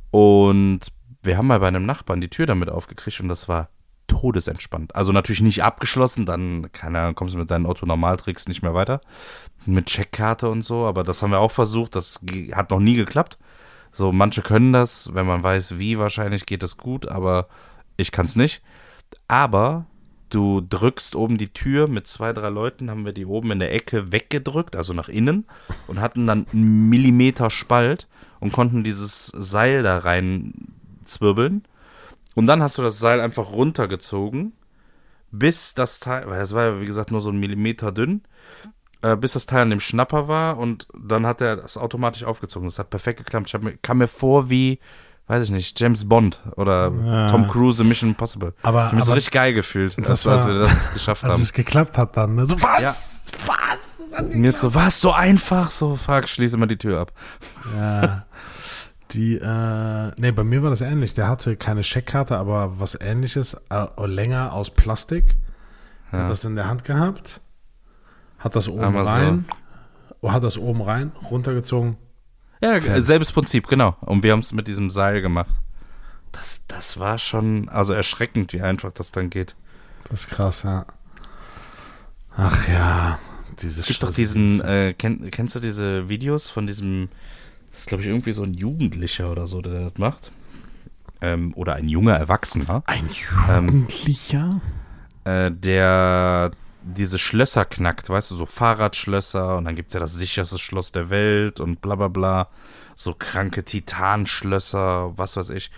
Und wir haben mal bei einem Nachbarn die Tür damit aufgekriegt und das war todesentspannt. Also natürlich nicht abgeschlossen, dann, keine Ahnung, kommst du mit deinen Autonormaltricks nicht mehr weiter. Mit Checkkarte und so, aber das haben wir auch versucht, das hat noch nie geklappt. So, manche können das, wenn man weiß, wie wahrscheinlich geht das gut, aber ich kann es nicht. Aber du drückst oben die Tür mit zwei, drei Leuten, haben wir die oben in der Ecke weggedrückt, also nach innen, und hatten dann einen Millimeter Spalt und konnten dieses Seil da rein zwirbeln. Und dann hast du das Seil einfach runtergezogen, bis das Teil, weil das war ja wie gesagt nur so ein Millimeter dünn, äh, bis das Teil an dem Schnapper war und dann hat er das automatisch aufgezogen. Das hat perfekt geklappt. Ich hab mir, kam mir vor wie, weiß ich nicht, James Bond oder Ja. Tom Cruise in Mission Impossible. Aber, Ich hab mich so richtig geil gefühlt, das als, als war- wir das geschafft als haben. es geklappt hat dann, ne? so was? Ja. Was? Und jetzt so, was, so einfach? So, fuck, schließe mal die Tür ab. Ja. Die, äh, nee, bei mir war das ähnlich. Der hatte keine Scheckkarte, aber was ähnliches, äh, länger aus Plastik. Ja. Hat das in der Hand gehabt, hat das oben so. rein, oh, hat das oben rein, runtergezogen. Ja, Fertig. selbes Prinzip, genau. Und wir haben es mit diesem Seil gemacht. Das, das war schon, also erschreckend, wie einfach das dann geht. Das ist krass, ja. Ach ja, dieses Es gibt doch diesen, äh, kenn, kennst du diese Videos von diesem, das ist glaube ich irgendwie so ein Jugendlicher oder so, der das macht? Ähm, oder ein junger Erwachsener, Ein Ähm, Jugendlicher? äh, der diese Schlösser knackt, weißt du, so Fahrradschlösser und dann gibt es ja das sicherste Schloss der Welt und bla bla bla, so kranke Titanschlösser, was weiß ich.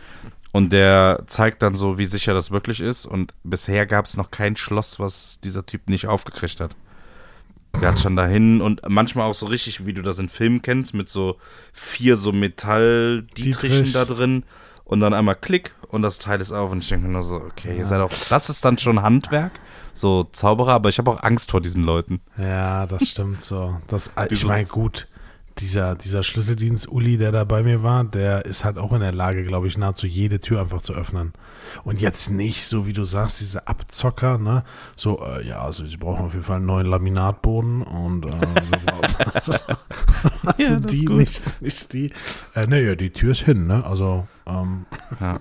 Und der zeigt dann so, wie sicher das wirklich ist und bisher gab es noch kein Schloss, was dieser Typ nicht aufgekriegt hat. Der hat schon dahin und manchmal auch so richtig, wie du das in Filmen kennst, mit so vier so Metall-Dietrichen Dietrich. da drin und dann einmal Klick und das Teil ist auf und ich denke mir nur so, okay, ihr seid auch, das ist dann schon Handwerk, so Zauberer, aber ich habe auch Angst vor diesen Leuten. Ja, das stimmt so. Das, ich meine, gut, dieser, dieser Schlüsseldienst-Uli, der da bei mir war, der ist halt auch in der Lage, glaube ich, nahezu jede Tür einfach zu öffnen. Und jetzt nicht, so wie du sagst, diese Abzocker, ne? So, äh, ja, also sie brauchen auf jeden Fall einen neuen Laminatboden und äh, also, Ja, die, nicht, nicht die. Äh, ne, ja, die Tür ist hin, ne? Also, ähm, Ja.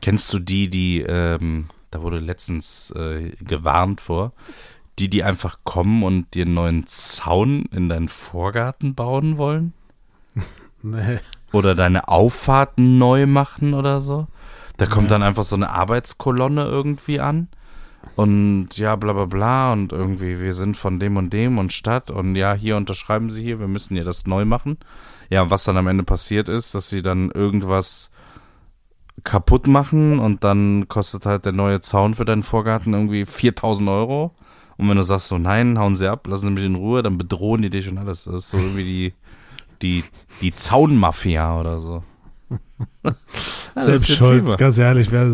Kennst du die, die, ähm, da wurde letztens äh, gewarnt vor, die, die einfach kommen und dir einen neuen Zaun in deinen Vorgarten bauen wollen? ne. Oder deine Auffahrten neu machen oder so? Da kommt dann einfach so eine Arbeitskolonne irgendwie an. Und ja, bla bla bla. Und irgendwie, wir sind von dem und dem und Stadt. Und ja, hier unterschreiben sie hier, wir müssen hier das neu machen. Ja, was dann am Ende passiert ist, dass sie dann irgendwas kaputt machen und dann kostet halt der neue Zaun für deinen Vorgarten irgendwie 4000 Euro. Und wenn du sagst so, nein, hauen sie ab, lassen sie mich in Ruhe, dann bedrohen die dich und alles. Das ist so irgendwie die, die, die Zaunmafia oder so. Selbst schuld, Thema. ganz ehrlich, wer,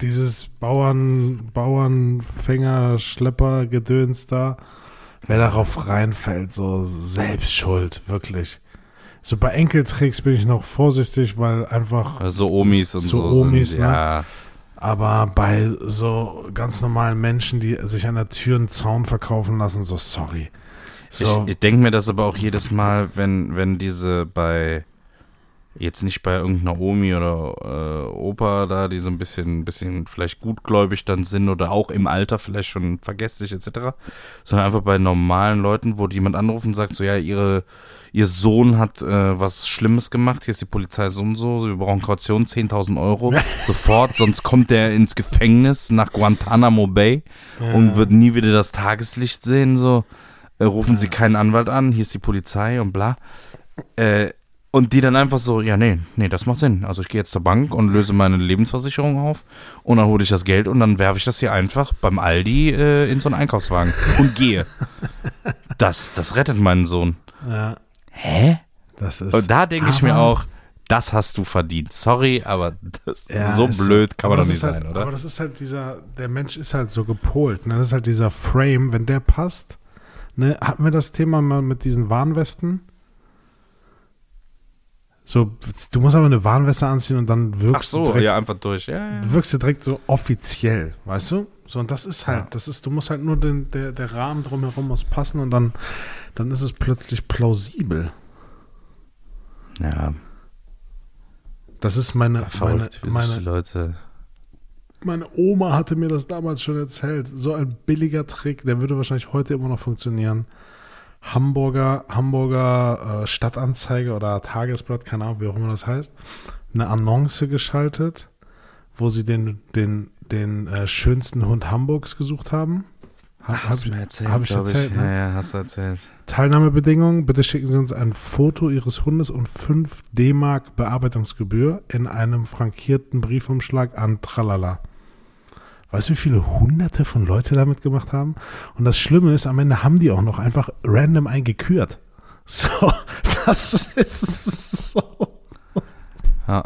dieses Bauern, Bauernfänger, Schlepper, Gedöns da, wer darauf reinfällt, so selbst schuld, wirklich. So bei Enkeltricks bin ich noch vorsichtig, weil einfach, Also Omis und So. Omis, sind, ne? ja. aber bei so ganz normalen Menschen, die sich an der Tür einen Zaun verkaufen lassen, so sorry. So, Ich, ich denke mir das aber auch jedes Mal, wenn, wenn diese bei, jetzt nicht bei irgendeiner Omi oder äh, Opa da, die so ein bisschen, bisschen vielleicht gutgläubig dann sind oder auch im Alter vielleicht schon vergesslich etc., sondern einfach bei normalen Leuten, wo jemand anruft und sagt so, ja, ihre, ihr Sohn hat äh, was Schlimmes gemacht, hier ist die Polizei so und so, wir brauchen Kaution, 10.000 Euro, sofort, sonst kommt der ins Gefängnis nach Guantanamo Bay und wird nie wieder das Tageslicht sehen, so äh, rufen Sie keinen Anwalt an, hier ist die Polizei und bla. Äh, und die dann einfach so, ja, nee, nee, das macht Sinn. Also ich gehe jetzt zur Bank und löse meine Lebensversicherung auf und dann hole ich das Geld und dann werfe ich das hier einfach beim Aldi äh, in so einen Einkaufswagen und gehe. Das, das rettet meinen Sohn. ja, Hä? das ist. Und da denke ich mir auch, das hast du verdient. Sorry, aber das, Ja, so ist blöd kann man aber doch das nicht halt, sein, oder? Aber das ist halt dieser, der Mensch ist halt so gepolt. Ne? Das ist halt dieser Frame, wenn der passt. Ne? Hatten wir das Thema mal mit diesen Warnwesten? So, du musst aber eine Warnweste anziehen und dann wirkst Ach so, du direkt, ja, einfach durch. Ja, ja. du wirkst du direkt so offiziell, weißt du? So, und das ist halt, Ja. das ist, du musst halt nur den, der, der Rahmen drumherum muss passen und dann, dann ist es plötzlich plausibel. ja Das ist meine, meine, verrückt, die meine, Leute. meine Oma hatte mir das damals schon erzählt. So ein billiger Trick, der würde wahrscheinlich heute immer noch funktionieren. Hamburger, Hamburger äh, Stadtanzeige oder Tagesblatt, keine Ahnung, wie auch immer das heißt, eine Annonce geschaltet, wo sie den, den, den äh, schönsten Hund Hamburgs gesucht haben. Ha- hab ich- hab ich erzählt, Ja, ne? ja, hast du erzählt. Teilnahmebedingungen, bitte schicken Sie uns ein Foto Ihres Hundes und 5 D-Mark Bearbeitungsgebühr in einem frankierten Briefumschlag an Tralala. Weißt du, wie viele hunderte von Leute damit gemacht haben? Und das Schlimme ist, am Ende haben die auch noch einfach random eingekürt. So, das ist so. Ja.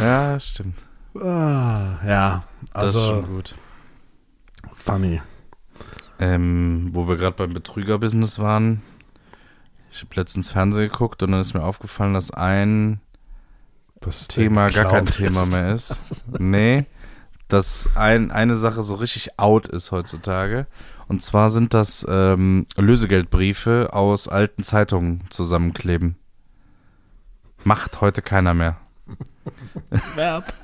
ja, stimmt. Ah, ja, Das ist also schon gut. funny. Ähm, wo wir gerade beim Betrüger-Business waren. Ich habe letztens Fernsehen geguckt und dann ist mir aufgefallen, dass ein Das Thema gar kein geklaut Thema ist. mehr ist. Nee, dass ein, eine Sache so richtig out ist heutzutage. Und zwar sind das ähm, Lösegeldbriefe aus alten Zeitungen zusammenkleben. Macht heute keiner mehr. wert.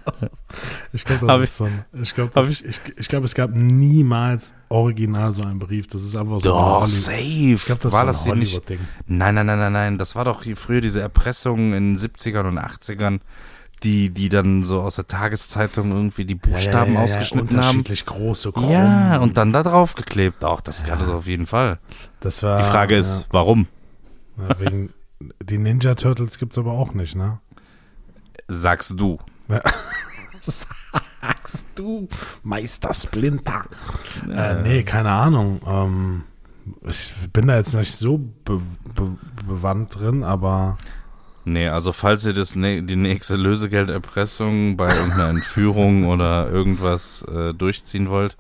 Ich glaube, so ein, ich ich, ich, ich glaube, es gab niemals original so einen Brief. Das ist einfach so Doch, ein safe. Ich glaube, das war das hier nicht? Nein, nein, nein, nein, nein. Das war doch hier früher diese Erpressung in den 70ern und 80ern, die, die dann so aus der Tageszeitung irgendwie die Buchstaben ausgeschnitten haben. Unterschiedlich große krumm. Ja, und dann da drauf geklebt. Auch das kann es auf jeden Fall. das war, Die Frage ist, warum? ja, ja, wegen, die Ninja Turtles gibt es aber auch nicht, ne? Sagst du. Sagst du, Meister Splinter. Äh, nee, keine Ahnung. Ähm, ich bin da jetzt nicht so be be bewandt drin, aber Nee, also falls ihr das ne die nächste Lösegelderpressung bei irgendeiner Entführung oder irgendwas äh, durchziehen wollt,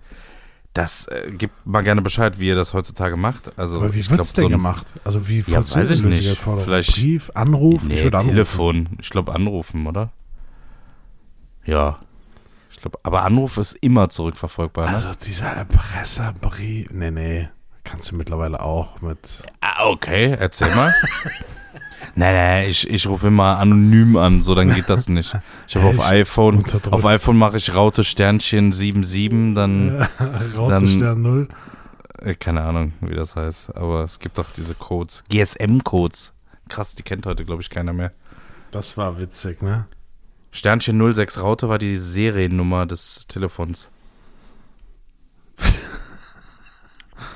das äh, gibt mal gerne Bescheid, wie ihr das heutzutage macht. Also Aber wie ich wird es denn so gemacht? Also wie Ja, weiß ich nicht. Vielleicht- Brief, Anruf? Nee, anrufen. Telefon. Ich glaube anrufen, oder? Ja. Ich glaube, aber Anruf ist immer zurückverfolgbar. Ne? Also dieser Erpresserbrief, nee, nee, kannst du mittlerweile auch mit, ah, okay, erzähl mal. nein, nein, ich, ich rufe immer anonym an, so dann geht das nicht. Ich habe auf iPhone, auf iPhone mache ich Raute Sternchen 77, dann Raute Stern Null. Äh, Keine Ahnung, wie das heißt, aber es gibt doch diese Codes. GSM-Codes. Krass, die kennt heute, glaube ich, keiner mehr. Das war witzig, ne? Sternchen 06 Raute war die Seriennummer des Telefons.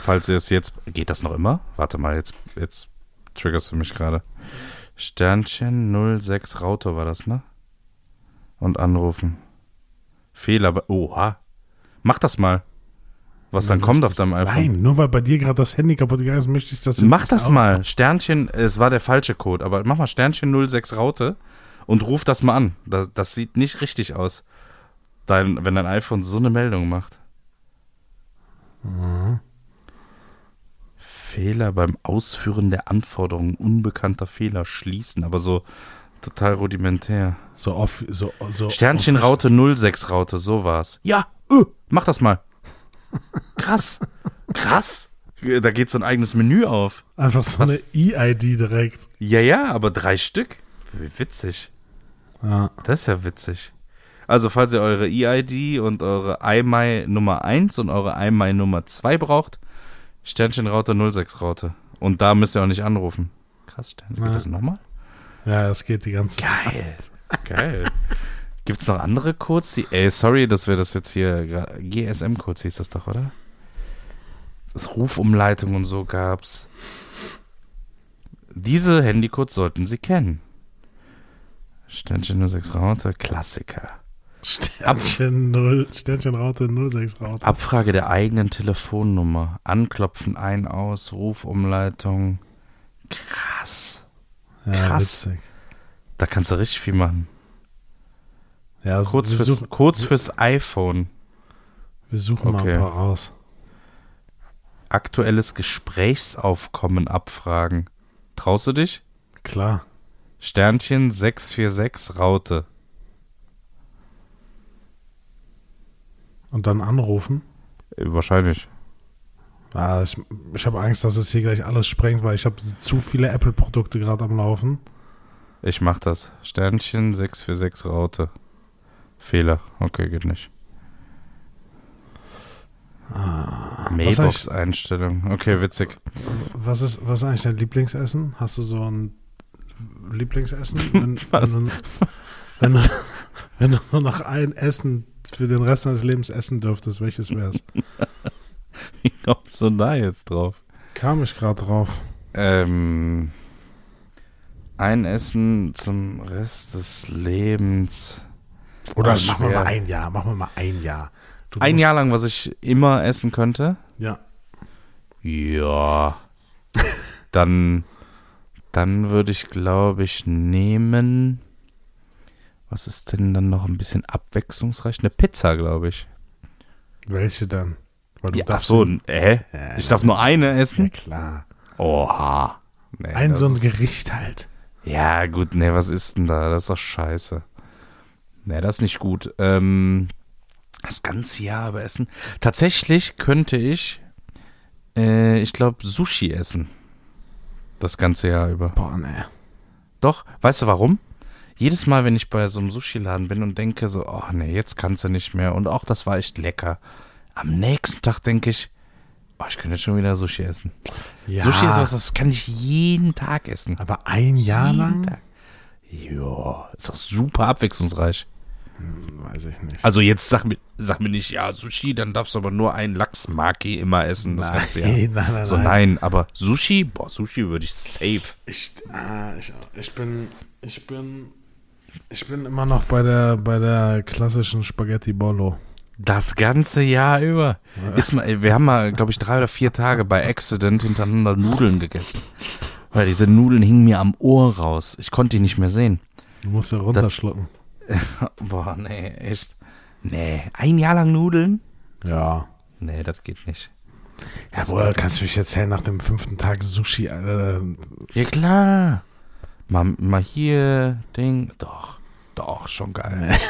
Falls ihr es jetzt. Geht das noch immer? Warte mal, jetzt, jetzt triggerst du mich gerade. Sternchen 06 Raute war das, ne? Und anrufen. Fehler. bei- Oha. Mach das mal. Was dann kommt auf deinem iPhone. Nein, nur weil bei dir gerade das Handy kaputt gegangen ist, möchte ich das jetzt Mach das auch- mal. Sternchen, es war der falsche Code, aber mach mal Sternchen 06 Raute und ruf das mal an. Das, das sieht nicht richtig aus. Dein, wenn dein iPhone so eine Meldung macht. Mhm. Fehler beim Ausführen der Anforderungen unbekannter Fehler schließen, aber so total rudimentär. So off, so, so Sternchen off- Raute 06 Raute, so war's. Ja, äh, mach das mal. Krass. Krass. Da geht so ein eigenes Menü auf. Einfach so Was? eine E-ID direkt. Ja, ja, aber drei Stück. Wie witzig. Ja. Das ist ja witzig. Also, falls ihr eure EID und eure iMi Nummer 1 und eure iMi Nummer 2 braucht, Sternchen Raute 06 Raute. Und da müsst ihr auch nicht anrufen. Krass, Sternchen. Geht das nochmal? ja, das geht die ganze Zeit. Geil. Geil. Gibt's noch andere Codes? Die, ey, sorry, dass wir das jetzt hier. GSM-Codes hieß das doch, oder? Das Rufumleitung und so gab's. Diese Handycodes sollten Sie kennen. Sternchen 06 Raute, Klassiker. Sternchen 0, Sternchen Raute 06 Raute. Abfrage der eigenen Telefonnummer. Anklopfen ein, aus, Rufumleitung. Krass. Ja, krass. Witzig. Da kannst du richtig viel machen. Ja, also Kurz fürs, suchen, kurz fürs iPhone. wir suchen mal Okay. ein paar raus. Aktuelles Gesprächsaufkommen abfragen. Traust du dich? Klar. Sternchen 646 Raute. Und dann anrufen. Äh, Wahrscheinlich. Ja, ich ich habe Angst, dass es hier gleich alles sprengt, weil ich habe zu viele Apple-Produkte gerade am Laufen. Ich mach das. Sternchen 646 Raute. Fehler. Okay, geht nicht. Ah, Mailbox-Einstellung. Okay, witzig. Was ist, was ist eigentlich dein Lieblingsessen? Hast du so ein Lieblingsessen? Wenn, wenn, wenn, du, wenn du nur noch ein Essen für den Rest deines Lebens essen dürftest, welches wär's? Wie kommst du da jetzt drauf? Kam ich gerade drauf. Ähm, ein Essen zum Rest des Lebens. Oder Ah, machen wir mal ein Jahr. Machen wir mal ein Jahr. Du Ein Jahr lang, was ich immer essen könnte? Ja. Ja. Dann, dann würde ich, glaube ich, nehmen. Was ist denn dann noch ein bisschen abwechslungsreich? Eine Pizza, glaube ich. Welche du Ja, ach so, ja- hä? Ja, Ich darf nur eine Ja, essen? klar. Oha. Nee, Ein so ein Gericht halt. Ja, gut, nee, was ist denn da? Das ist doch scheiße. Nee, das ist nicht gut. Ähm, das ganze Jahr über essen. Tatsächlich könnte ich, äh, ich glaube, Sushi essen. Das ganze Jahr über. Boah, ne. Doch, weißt du warum? Jedes Mal, wenn ich bei so einem Sushi-Laden bin und denke so, oh nee, jetzt kannst du nicht mehr und auch das war echt lecker. Am nächsten Tag denke ich, oh, ich könnte jetzt schon wieder Sushi essen. Ja, Sushi ist was, das kann ich jeden Tag essen. aber ein Jahr Jeden lang? Tag. Ja, ist doch super abwechslungsreich. Weiß ich nicht. Also jetzt sag mir, sag mir nicht, ja, Sushi, dann darfst du aber nur einen Lachsmaki immer essen, das ganze Jahr. nein, nein, nein. So, nein, aber Sushi, boah, Sushi würde ich safe. Ich, ah, ich, ich bin, ich bin, ich bin immer noch bei der, bei der klassischen Spaghetti Bollo. Das ganze Jahr über. Ist mal, wir haben mal, glaube ich, drei oder vier Tage bei Accident hintereinander Nudeln gegessen. Weil diese Nudeln hingen mir am Ohr raus. Ich konnte die nicht mehr sehen. Du musst ja runterschlucken. Boah, nee, echt. Nee, ein Jahr lang Nudeln? Ja. Nee, das geht nicht. Ja, Das geht kannst du mich erzählen nach dem fünften Tag Sushi, Alter? Ja, klar. Mal, mal hier, Ding. Doch, doch, schon geil.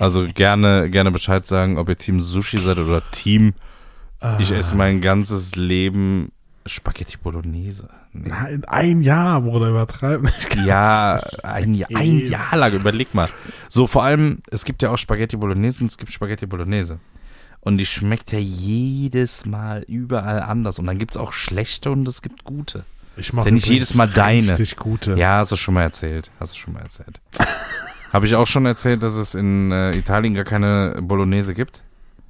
Also gerne, gerne Bescheid sagen, ob ihr Team Sushi seid oder Team, ich esse mein ganzes Leben Spaghetti Bolognese. Nee. Nein, ein Jahr, Bruder, übertreiben nicht. Ja, ein, Jahr- ein Jahr lang, überleg mal. So, vor allem, es gibt ja auch Spaghetti Bolognese und es gibt Spaghetti Bolognese. Und die schmeckt ja jedes Mal überall anders. Und dann gibt es auch schlechte und es gibt gute. Ich mach Ist ja nicht jedes Mal deine. Richtig gute. Ja, hast du schon mal erzählt. Hast du schon mal erzählt. Habe ich auch schon erzählt, dass es in äh, Italien gar keine Bolognese gibt?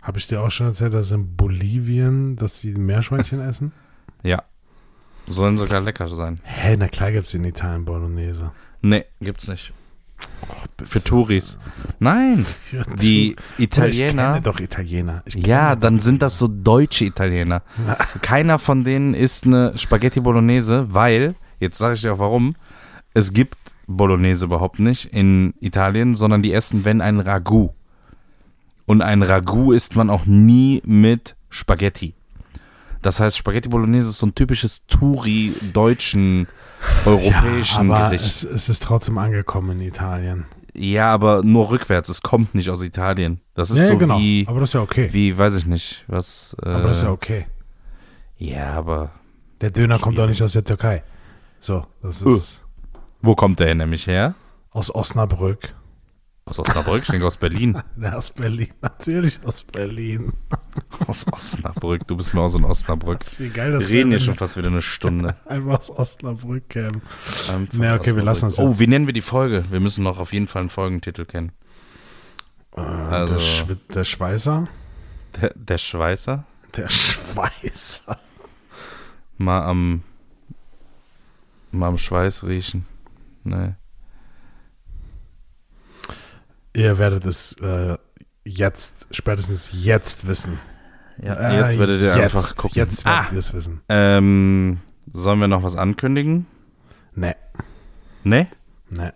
Habe ich dir auch schon erzählt, dass in Bolivien, dass sie Meerschweinchen essen? Ja. Sollen sogar lecker sein. Hä, na klar gibt's in Italien Bolognese. Nee, gibt's nicht. Für Touris. Nein, die Bruder, Ich Italiener. kenne doch Italiener. Ich Ja, kenne dann sind das so deutsche Italiener. Keiner von denen isst eine Spaghetti Bolognese, weil, jetzt sage ich dir auch warum, es gibt Bolognese überhaupt nicht in Italien, sondern die essen, wenn ein Ragout. Und ein Ragout isst man auch nie mit Spaghetti. Das heißt, Spaghetti Bolognese ist so ein typisches Touri-deutschen, europäischen ja, aber Gericht. es, es ist trotzdem angekommen in Italien. ja, aber nur rückwärts. Es kommt nicht aus Italien. Das ist ja, so genau. wie, aber das ist ja okay. wie, weiß ich nicht, was. Äh, aber das ist ja okay. Ja, aber Der Döner kommt doch Schwierig. nicht aus der Türkei. So, das Uh. ist wo kommt der nämlich her? aus Osnabrück. Aus Osnabrück? Ich denke aus Berlin. Der aus Berlin. Natürlich aus Berlin. Aus Osnabrück. Du bist mir aus in Osnabrück. Das ist wie geil, das Wir reden hier schon fast wieder eine Stunde. wir einfach aus Osnabrück kämen. Nee, okay, wir Osnabrück. lassen uns Oh, jetzt. wie nennen wir die Folge? Wir müssen noch auf jeden Fall einen Folgentitel kennen. Äh, Also- der, Schwi der Schweißer. Der, der Schweißer. Der Schweißer. Mal am, mal am Schweiß riechen. Nee. Ihr werdet es äh, jetzt, spätestens jetzt wissen. Ja, Äh, jetzt werdet ihr jetzt, einfach gucken. Jetzt werdet ah, ihr es wissen. ähm, sollen wir noch was ankündigen? Nee, Nee? nee.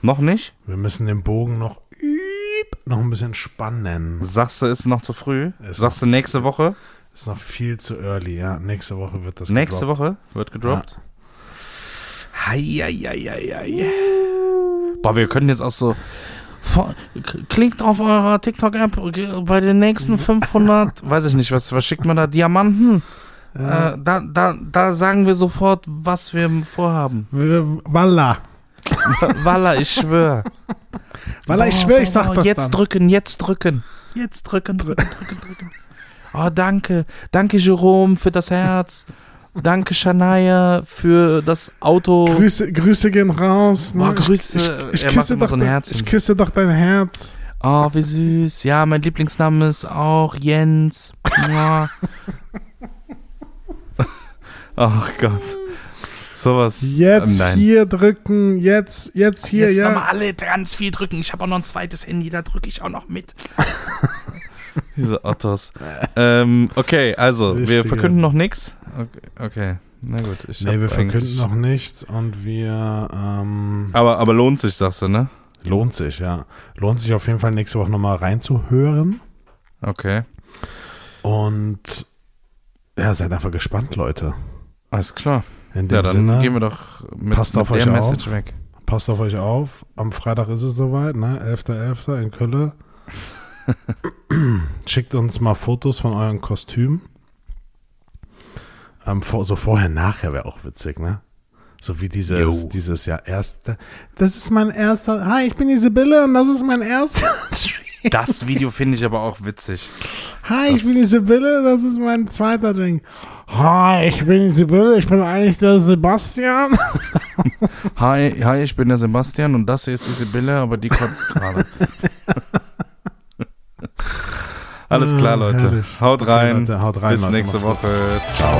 Noch nicht? Wir müssen den Bogen noch, üb, noch ein bisschen spannen. Sagst du, ist noch zu früh? Ist Sagst du nächste Woche? Ist noch viel zu early, ja. Nächste Woche wird das Nächste gedroppt. Woche wird gedroppt. Heieieiei. Boah, wir können jetzt auch so. Klickt auf eurer TikTok-App bei den nächsten 500, weiß ich nicht, was, was schickt man da? Diamanten? Äh, da, da, da sagen wir sofort, was wir vorhaben. Walla. Walla, ich schwöre. Walla, ich schwöre, ich sag das Jetzt dann. drücken, jetzt drücken. Jetzt drücken, drücken, drücken, drücken. Oh, danke. Danke, Jerome, für das Herz. Danke, Shania, für das Auto. Grüße, Grüße gehen raus. Ne? Boah, Grüße. Ich, ich, ich, küsse doch so dein, ich küsse doch dein Herz. Oh, wie süß. Ja, mein Lieblingsname ist auch Jens. Ach Gott. Sowas. Jetzt Nein. hier drücken, jetzt, jetzt hier, Jetzt ja. nochmal alle ganz viel drücken. Ich habe auch noch ein zweites Handy, da drücke ich auch noch mit. Diese Ottos. ähm, okay, also, wir Richtige. verkünden noch nichts. Okay, okay, na gut. Ich Nee, wir verkünden noch nichts und wir ähm, Aber, aber lohnt sich, sagst du, ne? lohnt sich, ja. Lohnt sich auf jeden Fall nächste Woche nochmal reinzuhören. Okay, Und ja, seid einfach gespannt, Leute. alles klar. In dem Ja, dann Sinne, gehen wir doch mit, passt mit auf der euch auf. Message weg. passt auf euch auf. Am Freitag ist es soweit, ne? 11.11. in Köln. Schickt uns mal Fotos von euren Kostümen. Ähm, vor, so vorher, nachher wäre auch witzig, ne? So wie dieses, Jo. dieses Jahr erste. Das ist mein erster. Hi, ich bin die Sibylle und das ist mein erster Stream. Das Video finde ich aber auch witzig. Hi, ich Das- bin die Sibylle, das ist mein zweiter Drink. Hi, ich bin die Sibylle, ich bin eigentlich der Sebastian. Hi, hi, ich bin der Sebastian und das hier ist die Sibylle, aber die kotzt gerade. Alles klar, Ah, Leute. Haut rein. Leute, haut rein, Bis Leute, nächste. Woche. Ciao.